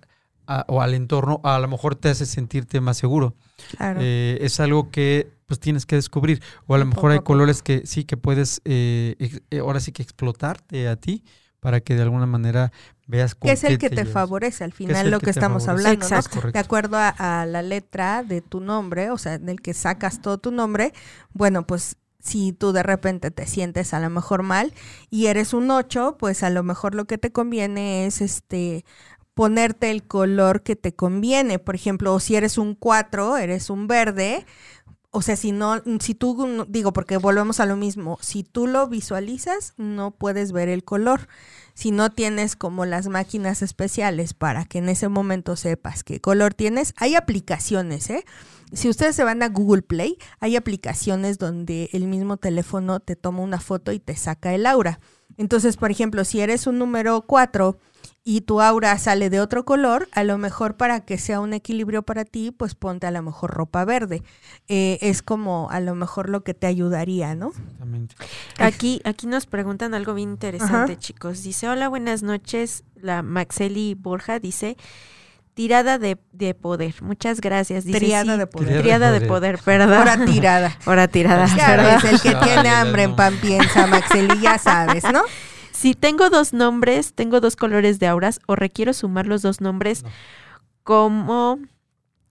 a- o al entorno, a lo mejor te hace sentirte más seguro. Claro. Eh, es algo que pues tienes que descubrir. O a lo mejor hay colores que sí que puedes eh, eh, ahora sí que explotarte a ti para que de alguna manera veas que es el que te favorece al final lo que que estamos favorece. hablando, ¿no? Es correcto. De acuerdo a, a la letra de tu nombre, o sea, del que sacas todo tu nombre, bueno, pues si tú de repente te sientes a lo mejor mal y eres un 8, pues a lo mejor lo que te conviene es este ponerte el color que te conviene. Por ejemplo, o si eres un 4, eres un verde, o sea, si no, si tú, digo, porque volvemos a lo mismo, si tú lo visualizas, no puedes ver el color. Si no tienes como las máquinas especiales para que en ese momento sepas qué color tienes, hay aplicaciones, ¿eh? Si ustedes se van a Google Play, hay aplicaciones donde el mismo teléfono te toma una foto y te saca el aura. Entonces, por ejemplo, si eres un número 4 y tu aura sale de otro color, a lo mejor para que sea un equilibrio para ti, pues ponte a lo mejor ropa verde. Eh, es como a lo mejor lo que te ayudaría, ¿no? Exactamente. Aquí, aquí nos preguntan algo bien interesante, Ajá. chicos. Dice, hola, buenas noches. La Maxeli Borja dice, tirada de, de poder. Muchas gracias. Dice, Triada sí, de poder. Triada de poder. perdón. Ahora tirada. Ahora tirada. Ya ves, el que tiene hambre en pan piensa, Maxeli, ya sabes, ¿no? Si tengo dos nombres, tengo dos colores de auras o requiero sumar los dos nombres No. como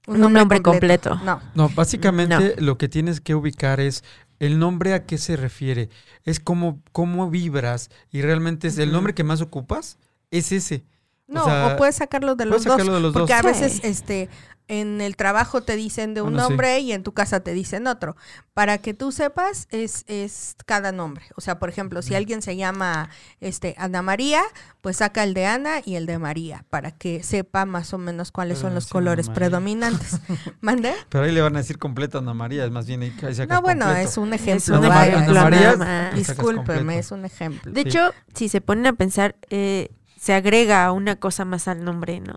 Un nombre completo. No. No, básicamente lo que tienes que ubicar es el nombre a qué se refiere. Es cómo, cómo vibras y realmente es el nombre que más ocupas es ese. No, o, sea, puedes sacarlo de los puedes sacarlo dos. de los porque dos. a veces Sí. este en el trabajo te dicen de un Bueno, sí. nombre y en tu casa te dicen otro. Para que tú sepas, es, es cada nombre. O sea, por ejemplo, si alguien se llama este Ana María, pues saca el de Ana y el de María, para que sepa más o menos cuáles Pero son no los colores predominantes. ¿Mande? Pero ahí le van a decir completo a Ana María, es más bien ahí, ahí sacas No, bueno, completo. es un Es ejemplo. un Ana María- ejemplo Ana María, Discúlpeme, es un ejemplo. De Sí. hecho, si se ponen a pensar, eh, se agrega una cosa más al nombre, ¿no?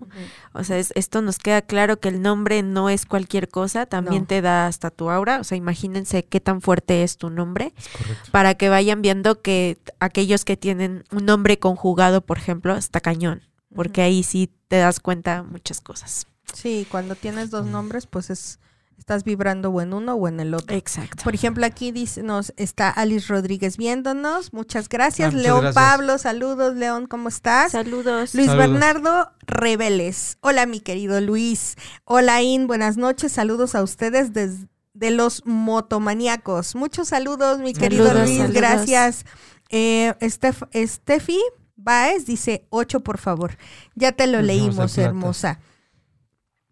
O sea, es- esto nos queda claro que el nombre no es cualquier cosa, también No. te da hasta tu aura. O sea, imagínense qué tan fuerte es tu nombre Es para que vayan viendo que aquellos que tienen un nombre conjugado, por ejemplo, está cañón, porque ahí sí te das cuenta muchas cosas. Sí, cuando tienes dos nombres, pues es estás vibrando o en uno o en el otro. Exacto. Por ejemplo, aquí dice, nos está Alice Rodríguez viéndonos. Muchas gracias. Ah, León. Pablo, saludos, León, ¿cómo estás? Saludos. Luis Saludos. Bernardo Reveles. Hola, mi querido Luis. Hola, In, buenas noches. Saludos a ustedes desde de los motomaníacos. Muchos saludos, mi querido Saludos, Luis. saludos. Gracias. Eh, Estef- Estefi Baez dice ocho, por favor. Ya te lo Nos leímos, hermosa.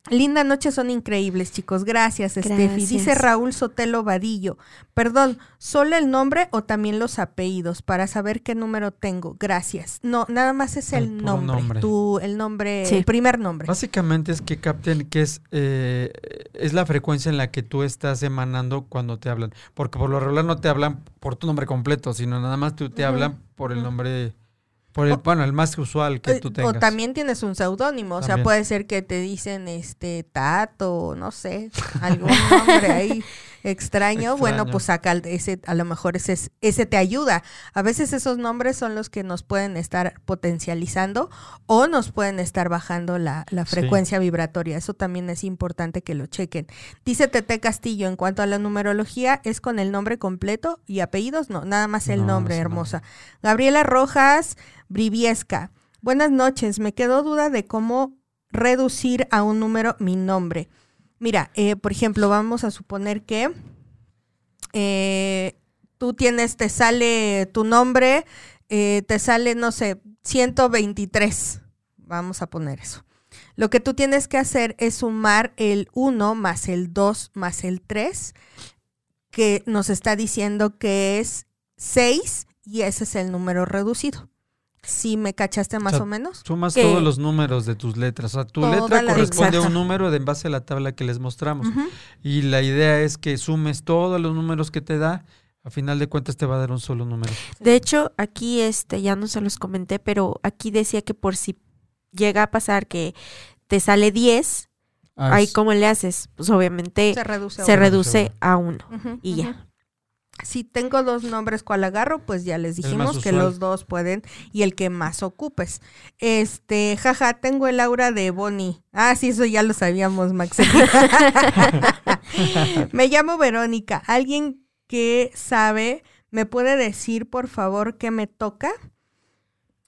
Linda noche, son increíbles, chicos. Gracias, Steffi. Dice Gracias. Raúl Sotelo Vadillo. Perdón, ¿solo el nombre o también los apellidos para saber qué número tengo? Gracias. No, nada más es el, El nombre. nombre. Tu, el nombre, Sí. el primer nombre. Básicamente es que capten que es, eh, es la frecuencia en la que tú estás emanando cuando te hablan. Porque por lo regular no te hablan por tu nombre completo, sino nada más tú te hablan por el nombre Por el, O- bueno, el más usual que Eh, tú tengas. O también tienes un seudónimo, o sea, puede ser que te dicen este Tato, no sé, algún nombre ahí extraño. Bueno, pues saca el- ese, a lo mejor ese, es- ese te ayuda. A veces esos nombres son los que nos pueden estar potencializando o nos pueden estar bajando la, la Sí. frecuencia vibratoria. Eso también es importante que lo chequen. Dice Tete Castillo, en cuanto a la numerología, es con el nombre completo y apellidos, no, nada más el No, nombre, no. hermosa. Gabriela Rojas Briviesca. Buenas noches. Me quedó duda de cómo reducir a un número mi nombre. Mira, eh, por ejemplo, vamos a suponer que eh, tú tienes, te sale tu nombre, eh, te sale, no sé, 123. Vamos a poner eso. Lo que tú tienes que hacer es sumar el 1 más el 2 más el 3, que nos está diciendo que es 6 y ese es el número reducido. ¿Sí me cachaste más sea, o menos? Sumas que- todos los números de tus letras. O sea, tu Toda letra la- corresponde a un número de en base a la tabla que les mostramos. Y la idea es que sumes todos los números que te da. A final de cuentas te va a dar un solo número. De hecho, aquí este ya no se los comenté, pero aquí decía que por si llega a pasar que te sale 10, Ah, ahí cómo le haces? Pues obviamente Se reduce. a se uno. reduce a uno y ya. Si tengo dos nombres cual agarro, pues ya les dijimos que los dos pueden y el que más ocupes. Este, jaja, tengo el aura de Bonnie. Ah, sí, eso ya lo sabíamos, Max. Me llamo Verónica. ¿Alguien que sabe me puede decir, por favor, qué me toca?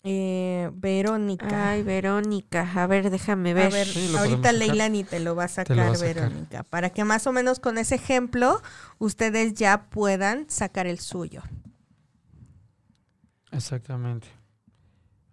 Eh, Verónica. Ay, Verónica, a ver, déjame A ver. ver, Sí, ahorita podemos sacar. Leila ni te lo va a sacar, Te lo va a sacar. Verónica, para que más o menos con ese ejemplo ustedes ya puedan sacar el suyo. Exactamente.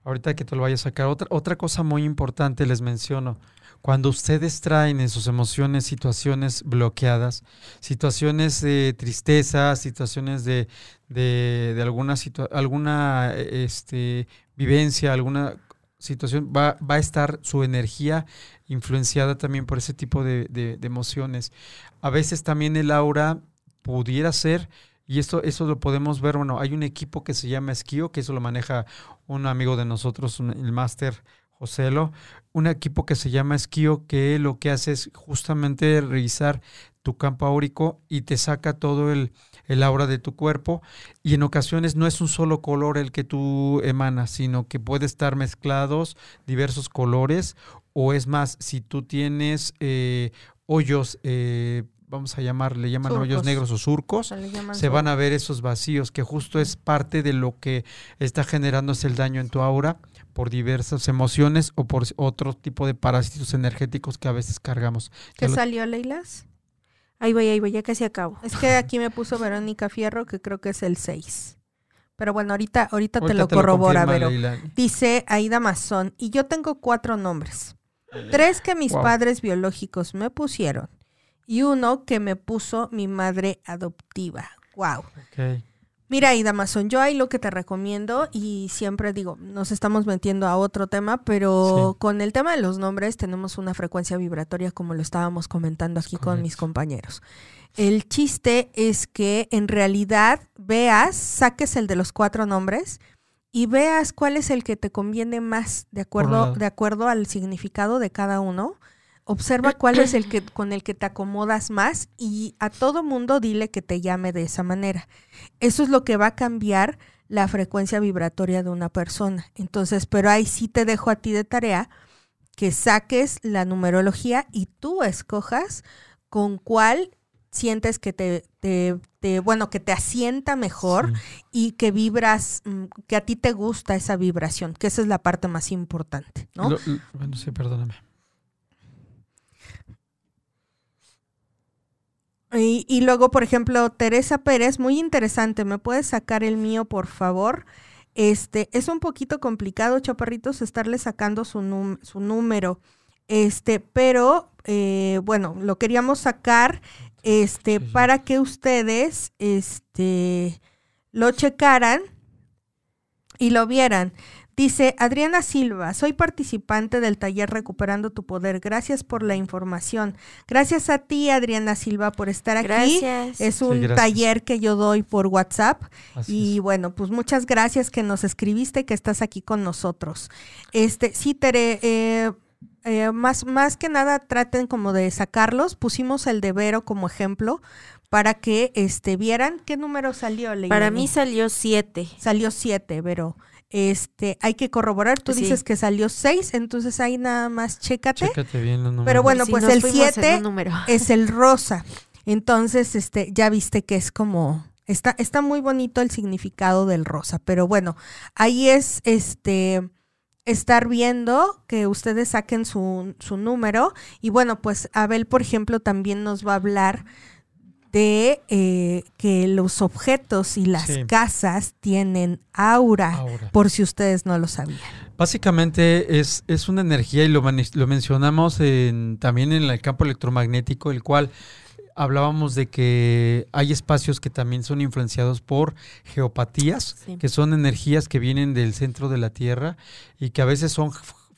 Ahorita que te lo vaya a sacar. Otra, otra cosa muy importante les menciono. Cuando ustedes traen en sus emociones situaciones bloqueadas, situaciones de tristeza, situaciones de, de, de alguna, situa- alguna eh, este, vivencia, alguna situación, va, va a estar su energía influenciada también por ese tipo de, de- emociones. A veces también el aura pudiera ser, y esto, eso lo podemos ver, bueno, hay un equipo que se llama Esquío, que eso lo maneja un amigo de nosotros, el máster Joselo, un equipo que se llama Esquío, que lo que hace es justamente revisar tu campo áurico y te saca todo el, el aura de tu cuerpo y en ocasiones no es un solo color el que tú emanas, sino que puede estar mezclados diversos colores o es más, si tú tienes eh, hoyos, eh, vamos a llamar, le llaman hoyos negros o surcos, Se, van a ver esos vacíos, que justo es parte de lo que está generándose el daño en tu aura por diversas emociones o por otro tipo de parásitos energéticos que a veces cargamos. ¿Qué Ya salió, Leilas? Ahí voy, ahí voy, ya casi acabo. Es que aquí me puso Verónica Fierro, que creo que es el 6. Pero bueno, ahorita, ahorita, te lo corrobora, Vero. Leila. Dice Aida Mazón, y yo tengo cuatro nombres. Tres que mis Wow. padres biológicos me pusieron y uno que me puso mi madre adoptiva. Wow. Ok. Mira, Aida Mazón, yo ahí lo que te recomiendo, y siempre digo, nos estamos metiendo a otro tema, pero Sí. con el tema de los nombres tenemos una frecuencia vibratoria, como lo estábamos comentando aquí con mis compañeros. El chiste es que en realidad veas, saques el de los cuatro nombres y veas cuál es el que te conviene más de acuerdo, de acuerdo al significado de cada uno. Observa cuál es el que con el que te acomodas más y a todo mundo dile que te llame de esa manera. Eso es lo que va a cambiar la frecuencia vibratoria de una persona. Entonces, pero ahí sí te dejo a ti de tarea que saques la numerología y tú escojas con cuál sientes que te, te- te- bueno, que te asienta mejor Sí. y que vibras, mm, que a ti te gusta esa vibración, que esa es la parte más importante, ¿no? Lo- lo- bueno, sí, perdóname. Y, y luego, por ejemplo, Teresa Pérez, muy interesante, ¿me puedes sacar el mío, por favor? Este, es un poquito complicado, chaparritos, estarle sacando su, num- su número. Este, pero eh, bueno, lo queríamos sacar este, Sí, sí. para que ustedes este, lo checaran y lo vieran. Dice Adriana Silva, soy participante del taller Recuperando tu Poder. Gracias por la información. Gracias a ti, Adriana Silva, por estar aquí. Gracias. Es un gracias. taller que yo doy por WhatsApp. Así Y es. bueno, pues muchas gracias que nos escribiste y que estás aquí con nosotros. Este, sí, Tere, eh, eh, más, más que nada traten como de sacarlos. Pusimos el de Vero como ejemplo para que este, vieran qué número salió. Para mí salió siete. salió siete, Vero. Este, hay que corroborar. Tú Sí. dices que salió seis, entonces ahí nada más chécate. Chécate bien los números. Pero bueno, pues el fuimos en 7 un número. es el rosa. Entonces, este, ya viste que es como está está muy bonito el significado del rosa, pero bueno, ahí es este estar viendo que ustedes saquen su, su número y bueno, pues Abel, por ejemplo, también nos va a hablar de eh, que los objetos y las Sí. casas tienen aura, Aura. por si ustedes no lo sabían. Básicamente es, es una energía y lo, lo mencionamos en- también en el campo electromagnético, el cual hablábamos de que hay espacios que también son influenciados por geopatías, Sí. que son energías que vienen del centro de la Tierra y que a veces son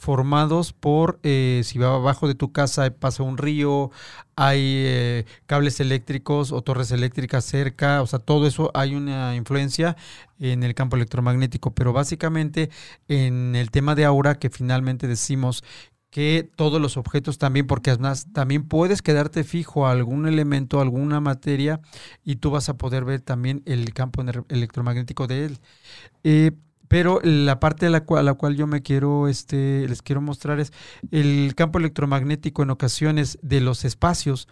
formados por, eh, si abajo de tu casa pasa un río, hay eh, cables eléctricos o torres eléctricas cerca, o sea, todo eso hay una influencia en el campo electromagnético, pero básicamente en el tema de aura que finalmente decimos que todos los objetos también, porque además también puedes quedarte fijo a algún elemento, alguna materia, y tú vas a poder ver también el campo electromagnético de él. Eh, pero la parte a la cual, a la cual yo me quiero, este, les quiero mostrar es el campo electromagnético en ocasiones de los espacios.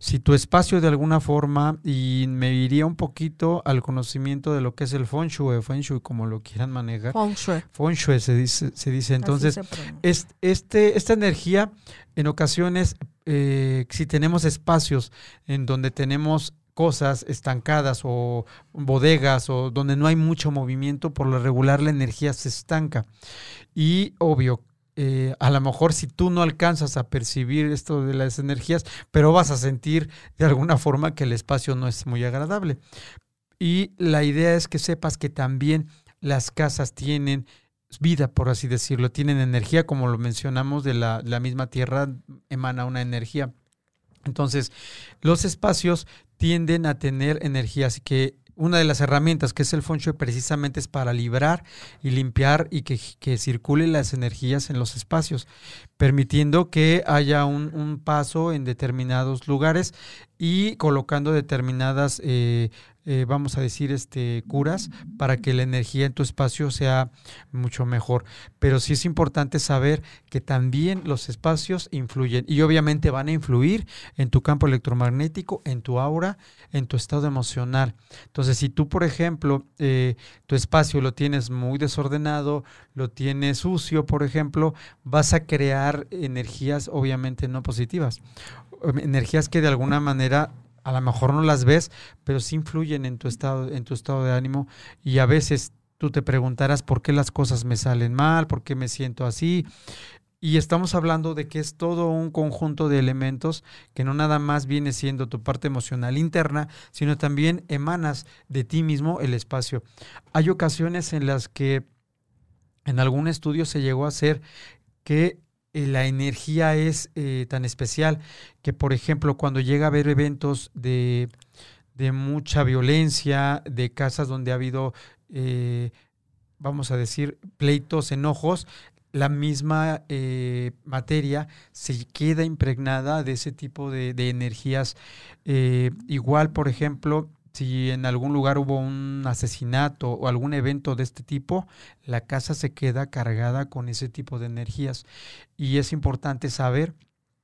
Si tu espacio de alguna forma, y me iría un poquito al conocimiento de lo que es el feng shui, feng shui, como lo quieran manejar. Feng Shui. Feng shui se dice, se dice. entonces, se es- este, esta energía, en ocasiones, eh, si tenemos espacios en donde tenemos cosas estancadas o bodegas o donde no hay mucho movimiento, por lo regular la energía se estanca. Y obvio, eh, a lo mejor si tú no alcanzas a percibir esto de las energías, pero vas a sentir de alguna forma que el espacio no es muy agradable. Y la idea es que sepas que también las casas tienen vida, por así decirlo, tienen energía, como lo mencionamos, de la, la misma tierra emana una energía. Entonces, los espacios tienden a tener energía, así que una de las herramientas que es el feng precisamente es para librar y limpiar y que, que circulen las energías en los espacios, permitiendo que haya un, un paso en determinados lugares y colocando determinadas, eh, eh, vamos a decir, este, curas para que la energía en tu espacio sea mucho mejor. Pero sí es importante saber que también los espacios influyen y obviamente van a influir en tu campo electromagnético, en tu aura, en tu estado emocional. Entonces, si tú, por ejemplo, eh, tu espacio lo tienes muy desordenado, lo tienes sucio, por ejemplo, vas a crear energías obviamente no positivas. Em, Energías que de alguna manera a lo mejor no las ves, pero sí influyen en tu estado, en tu estado de ánimo y a veces tú te preguntarás por qué las cosas me salen mal, por qué me siento así. Y estamos hablando de que es todo un conjunto de elementos que no nada más viene siendo tu parte emocional interna, sino también emanas de ti mismo el espacio. Hay ocasiones en las que en algún estudio se llegó a hacer que la energía es eh, tan especial que, por ejemplo, cuando llega a haber eventos de, de mucha violencia, de casas donde ha habido, eh, vamos a decir, pleitos, enojos, la misma eh, materia se queda impregnada de ese tipo de, energías. Eh, igual, por ejemplo, si en algún lugar hubo un asesinato o algún evento de este tipo, la casa se queda cargada con ese tipo de energías. Y es importante saber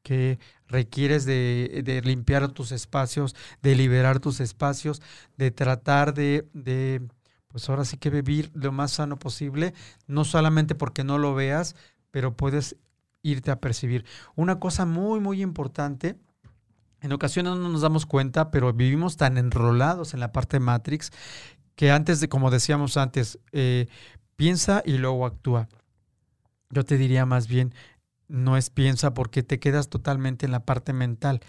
que requieres de, limpiar tus espacios, de liberar tus espacios, de tratar de, de, pues ahora sí que vivir lo más sano posible, no solamente porque no lo veas, pero puedes irte a percibir. Una cosa muy, muy importante en ocasiones no nos damos cuenta, pero vivimos tan enrolados en la parte Matrix que antes de, como decíamos antes, eh, piensa y luego actúa. Yo te diría más bien, no es piensa porque te quedas totalmente en la parte mental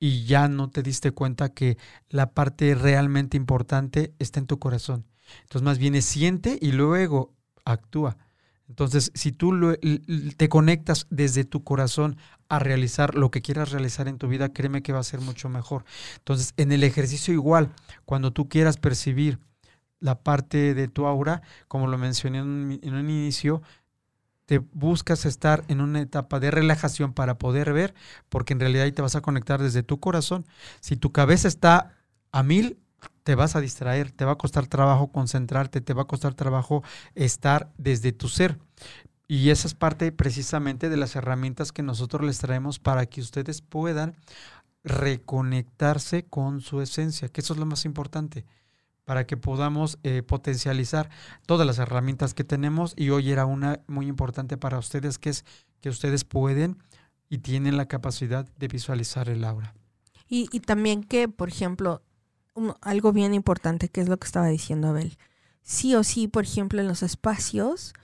y ya no te diste cuenta que la parte realmente importante está en tu corazón. Entonces más bien es siente y luego actúa. Entonces, si tú te conectas desde tu corazón a realizar lo que quieras realizar en tu vida, créeme que va a ser mucho mejor. Entonces, en el ejercicio igual, cuando tú quieras percibir la parte de tu aura, como lo mencioné en en un inicio, te buscas estar en una etapa de relajación para poder ver, porque en realidad ahí te vas a conectar desde tu corazón. Si tu cabeza está a mil, te vas a distraer, te va a costar trabajo concentrarte, te va a costar trabajo estar desde tu ser. Y esa es parte precisamente de las herramientas que nosotros les traemos para que ustedes puedan reconectarse con su esencia, que eso es lo más importante, para que podamos eh, potencializar todas las herramientas que tenemos. Y hoy era una muy importante para ustedes, que es que ustedes pueden y tienen la capacidad de visualizar el aura. Y, y también que, por ejemplo, un- algo bien importante que es lo que estaba diciendo Abel. Sí o sí, por ejemplo, en los espacios,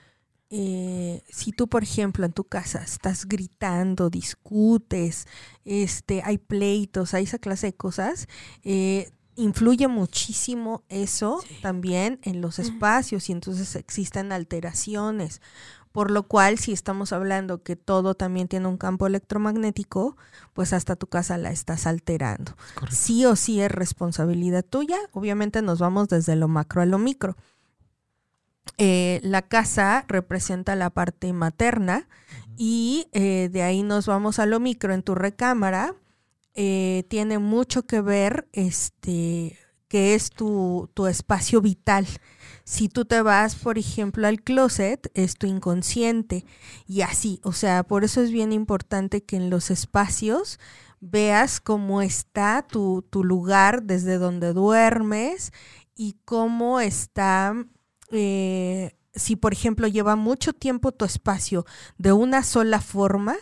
eh, si tú, por ejemplo, en tu casa estás gritando, discutes, este, hay pleitos, hay esa clase de cosas, eh, influye muchísimo eso también en los espacios y entonces existen alteraciones. Por lo cual, si estamos hablando que todo también tiene un campo electromagnético, pues hasta tu casa la estás alterando. Sí o sí es responsabilidad tuya. Obviamente nos vamos desde lo macro a lo micro. Eh, la casa representa la parte materna y eh, de ahí nos vamos a lo micro en tu recámara. eh, tiene mucho que ver este que es tu, tu espacio vital. Si tú te vas, por ejemplo, al closet, es tu inconsciente y así. O sea, por eso es bien importante que en los espacios veas cómo está tu, tu lugar desde donde duermes y cómo está, eh, si por ejemplo lleva mucho tiempo tu espacio de una sola forma,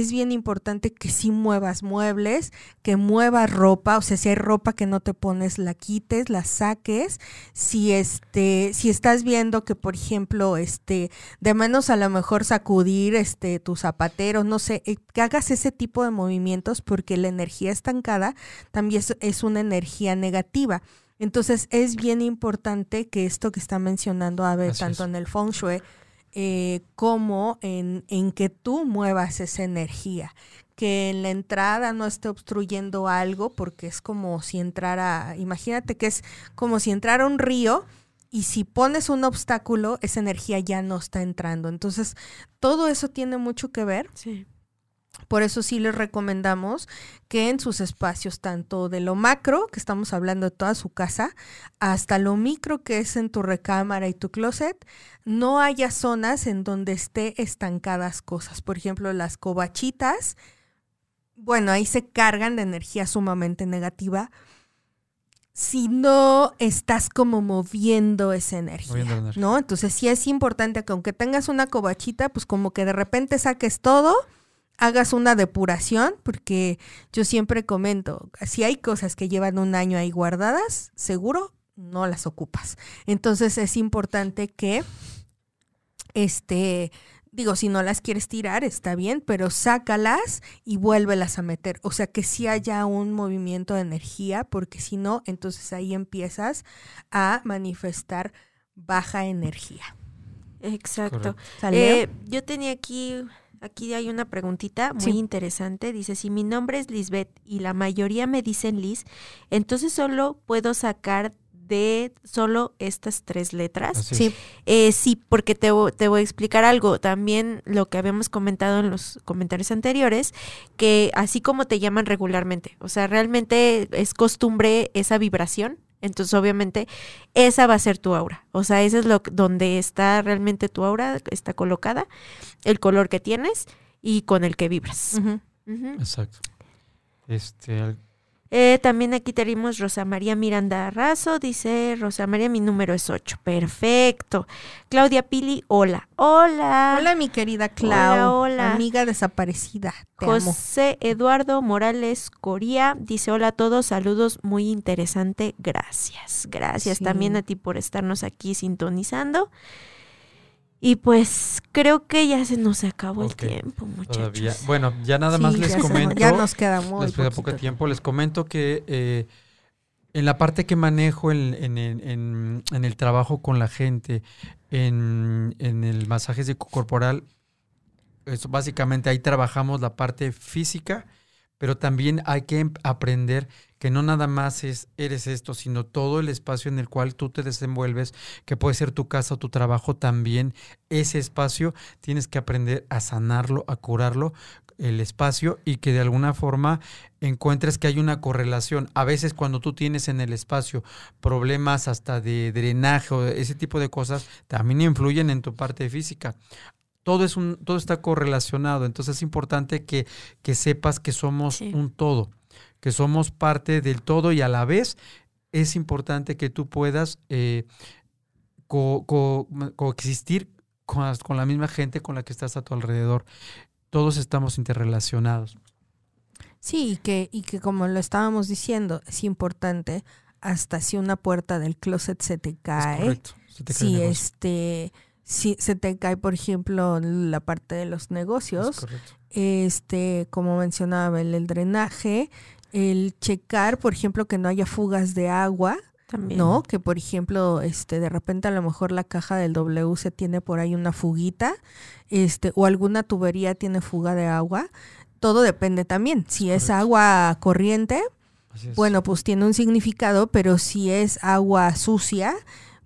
es bien importante que sí muevas muebles, que muevas ropa, o sea, si hay ropa que no te pones, la quites, la saques. Si este, si estás viendo que, por ejemplo, este, de menos a lo mejor sacudir este tus zapateros, no sé, eh, que hagas ese tipo de movimientos porque la energía estancada también es, es una energía negativa. Entonces es bien importante que esto que está mencionando Abe, Así tanto es. en el feng shui eh, como en, en que tú muevas esa energía, que en la entrada no esté obstruyendo algo, porque es como si entrara, imagínate que es como si entrara un río y si pones un obstáculo, esa energía ya no está entrando. Entonces, todo eso tiene mucho que ver. Sí. Por eso sí les recomendamos que en sus espacios, tanto de lo macro, que estamos hablando de toda su casa, hasta lo micro, que es en tu recámara y tu closet, no haya zonas en donde esté estancadas cosas. Por ejemplo, las covachitas, bueno, ahí se cargan de energía sumamente negativa. Si no estás como moviendo esa energía, Moviendo energía. ¿no? Entonces sí es importante que aunque tengas una covachita, pues como que de repente saques todo hagas una depuración, porque yo siempre comento, si hay cosas que llevan un año ahí guardadas, seguro no las ocupas. Entonces es importante que, este, digo, si no las quieres tirar, está bien, pero sácalas y vuélvelas a meter. O sea, que sí haya un movimiento de energía, porque si no, entonces ahí empiezas a manifestar baja energía. Exacto. Eh, yo tenía aquí, aquí hay una preguntita muy Sí. interesante. Dice, si mi nombre es Lisbeth y la mayoría me dicen Liz, entonces solo puedo sacar de solo estas tres letras. Así sí, Eh, sí, porque te, te voy a explicar algo. También lo que habíamos comentado en los comentarios anteriores, que así como te llaman regularmente, o sea, realmente es costumbre esa vibración. Entonces, obviamente, esa va a ser tu aura. O sea, ese es lo donde está realmente tu aura, está colocada, el color que tienes y con el que vibras. Exacto. Este, al- Eh, también aquí tenemos Rosa María Miranda Razo, dice Rosa María, mi número es 8. Perfecto. Claudia Pili, hola. Hola. Hola, mi querida Clau. Hola, hola. Amiga desaparecida. Te amo. José Eduardo Morales Coría dice hola a todos, saludos, muy interesante, gracias. Gracias Sí. también a ti por estarnos aquí sintonizando. Y pues creo que ya se nos acabó el tiempo, muchachos. todavía. Bueno, ya nada más Sí, les ya comento. Ya nos queda muy les queda poquito poco tiempo. Les comento que eh, en la parte que manejo en, en- en- en- en el trabajo con la gente, en, en el el masaje psicocorporal, eso básicamente ahí trabajamos la parte física, pero también hay que em- aprender que no nada más es eres esto, sino todo el espacio en el cual tú te desenvuelves, que puede ser tu casa o tu trabajo, también ese espacio tienes que aprender a sanarlo, a curarlo, el espacio y que de alguna forma encuentres que hay una correlación. A veces cuando tú tienes en el espacio problemas hasta de drenaje o ese tipo de cosas, también influyen en tu parte física todo es un, todo está correlacionado. Entonces es importante que, que sepas que somos Sí. un todo, que somos parte del todo y a la vez es importante que tú puedas eh, co- co- coexistir con, la misma gente con la que estás a tu alrededor. Todos estamos interrelacionados. Sí, y que, y que como lo estábamos diciendo, es importante hasta si una puerta del closet se te Es cae, correcto. Se te cae si este, si se te cae, por ejemplo, la parte de los Es negocios, correcto. este, como mencionaba el, el drenaje, el checar, por ejemplo, que no haya fugas de agua, También. ¿no? Que por ejemplo, este, de repente a lo mejor la caja del WC tiene por ahí una fuguita, este, o alguna tubería tiene fuga de agua. Todo depende también. Si es agua corriente, bueno, pues tiene un significado, pero si es agua sucia,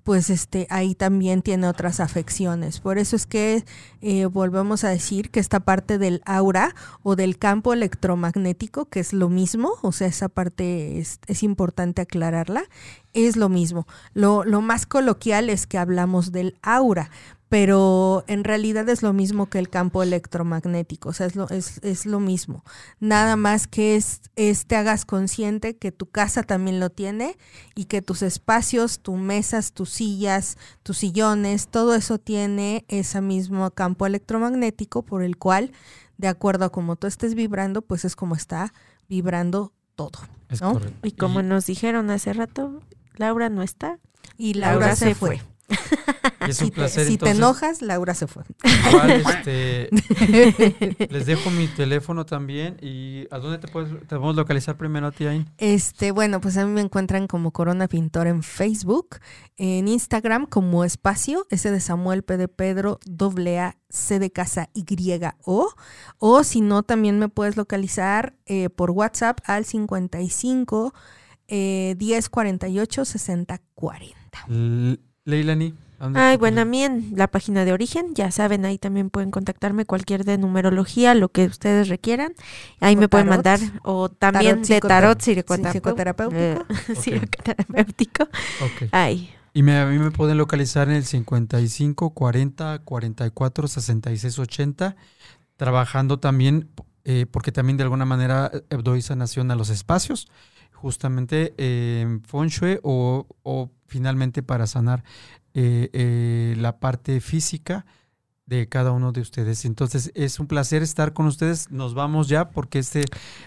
pues este, ahí también tiene otras afecciones. Por eso es que eh, volvemos a decir que esta parte del aura o del campo electromagnético, que es lo mismo, o sea, esa parte es, es importante aclararla, es lo mismo. Lo, lo más coloquial es que hablamos del aura, pero en realidad es lo mismo que el campo electromagnético, o sea, es lo, es, es lo mismo. Nada más que es, es te hagas consciente que tu casa también lo tiene y que tus espacios, tus mesas, tus sillas, tus sillones, todo eso tiene ese mismo campo electromagnético por el cual, de acuerdo a cómo tú estés vibrando, pues es como está vibrando todo. es ¿no? correcto. Y como nos dijeron hace rato, Laura no está. Y Laura, Laura se, se fue. Y es un Si, te, placer si te enojas, Laura se fue. Igual, este, les dejo mi teléfono también. ¿Y a dónde te, puedes, te podemos localizar primero a ti, Ain? Este, bueno, pues a mí me encuentran como Corona Pintor en Facebook, en Instagram como Espacio, ese de Samuel P de Pedro, doble A, C de casa Y O, o si no, también me puedes localizar eh, por WhatsApp al 55 eh, 10 48 60 40. L- Leilani. ¿a dónde Ay, bueno, a mí en la página de origen, ya saben, ahí también pueden contactarme cualquier de numerología, lo que ustedes requieran. Ahí O me pueden tarot. mandar, o también Tarot de tarot psicoterapéutico. Ok. psicoterapéutico. Ay, Y me, a mí me pueden localizar en el 55 40 44 66 80, trabajando también, eh, porque también de alguna manera eh, doy sanación a los espacios, justamente eh, en Feng Shui o, o finalmente para sanar eh, eh, la parte física de cada uno de ustedes. Entonces es un placer estar con ustedes. Nos vamos ya porque este,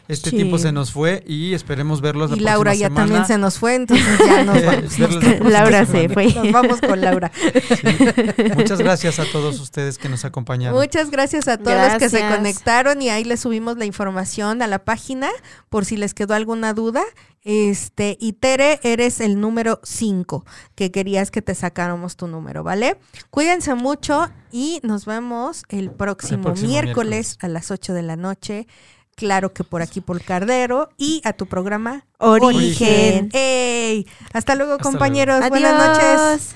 este Sí. tiempo se nos fue y esperemos verlos la Y Laura próxima ya también se nos fue, entonces ya nos vamos. La próxima Laura se semana. fue. Nos vamos con Laura. Muchas gracias a todos ustedes que nos acompañaron. Muchas gracias a todos los que se conectaron y ahí les subimos la información a la página por si les quedó alguna duda. Este, y Tere, eres el número 5 que querías que te sacáramos tu número, ¿vale? Cuídense mucho y nos vemos el próximo, próximo miércoles, miércoles. a las 8 de la noche. Claro que por aquí por Cardero y a tu programa Origen. ¡Ey! Hasta luego, Hasta compañeros. Buenas noches.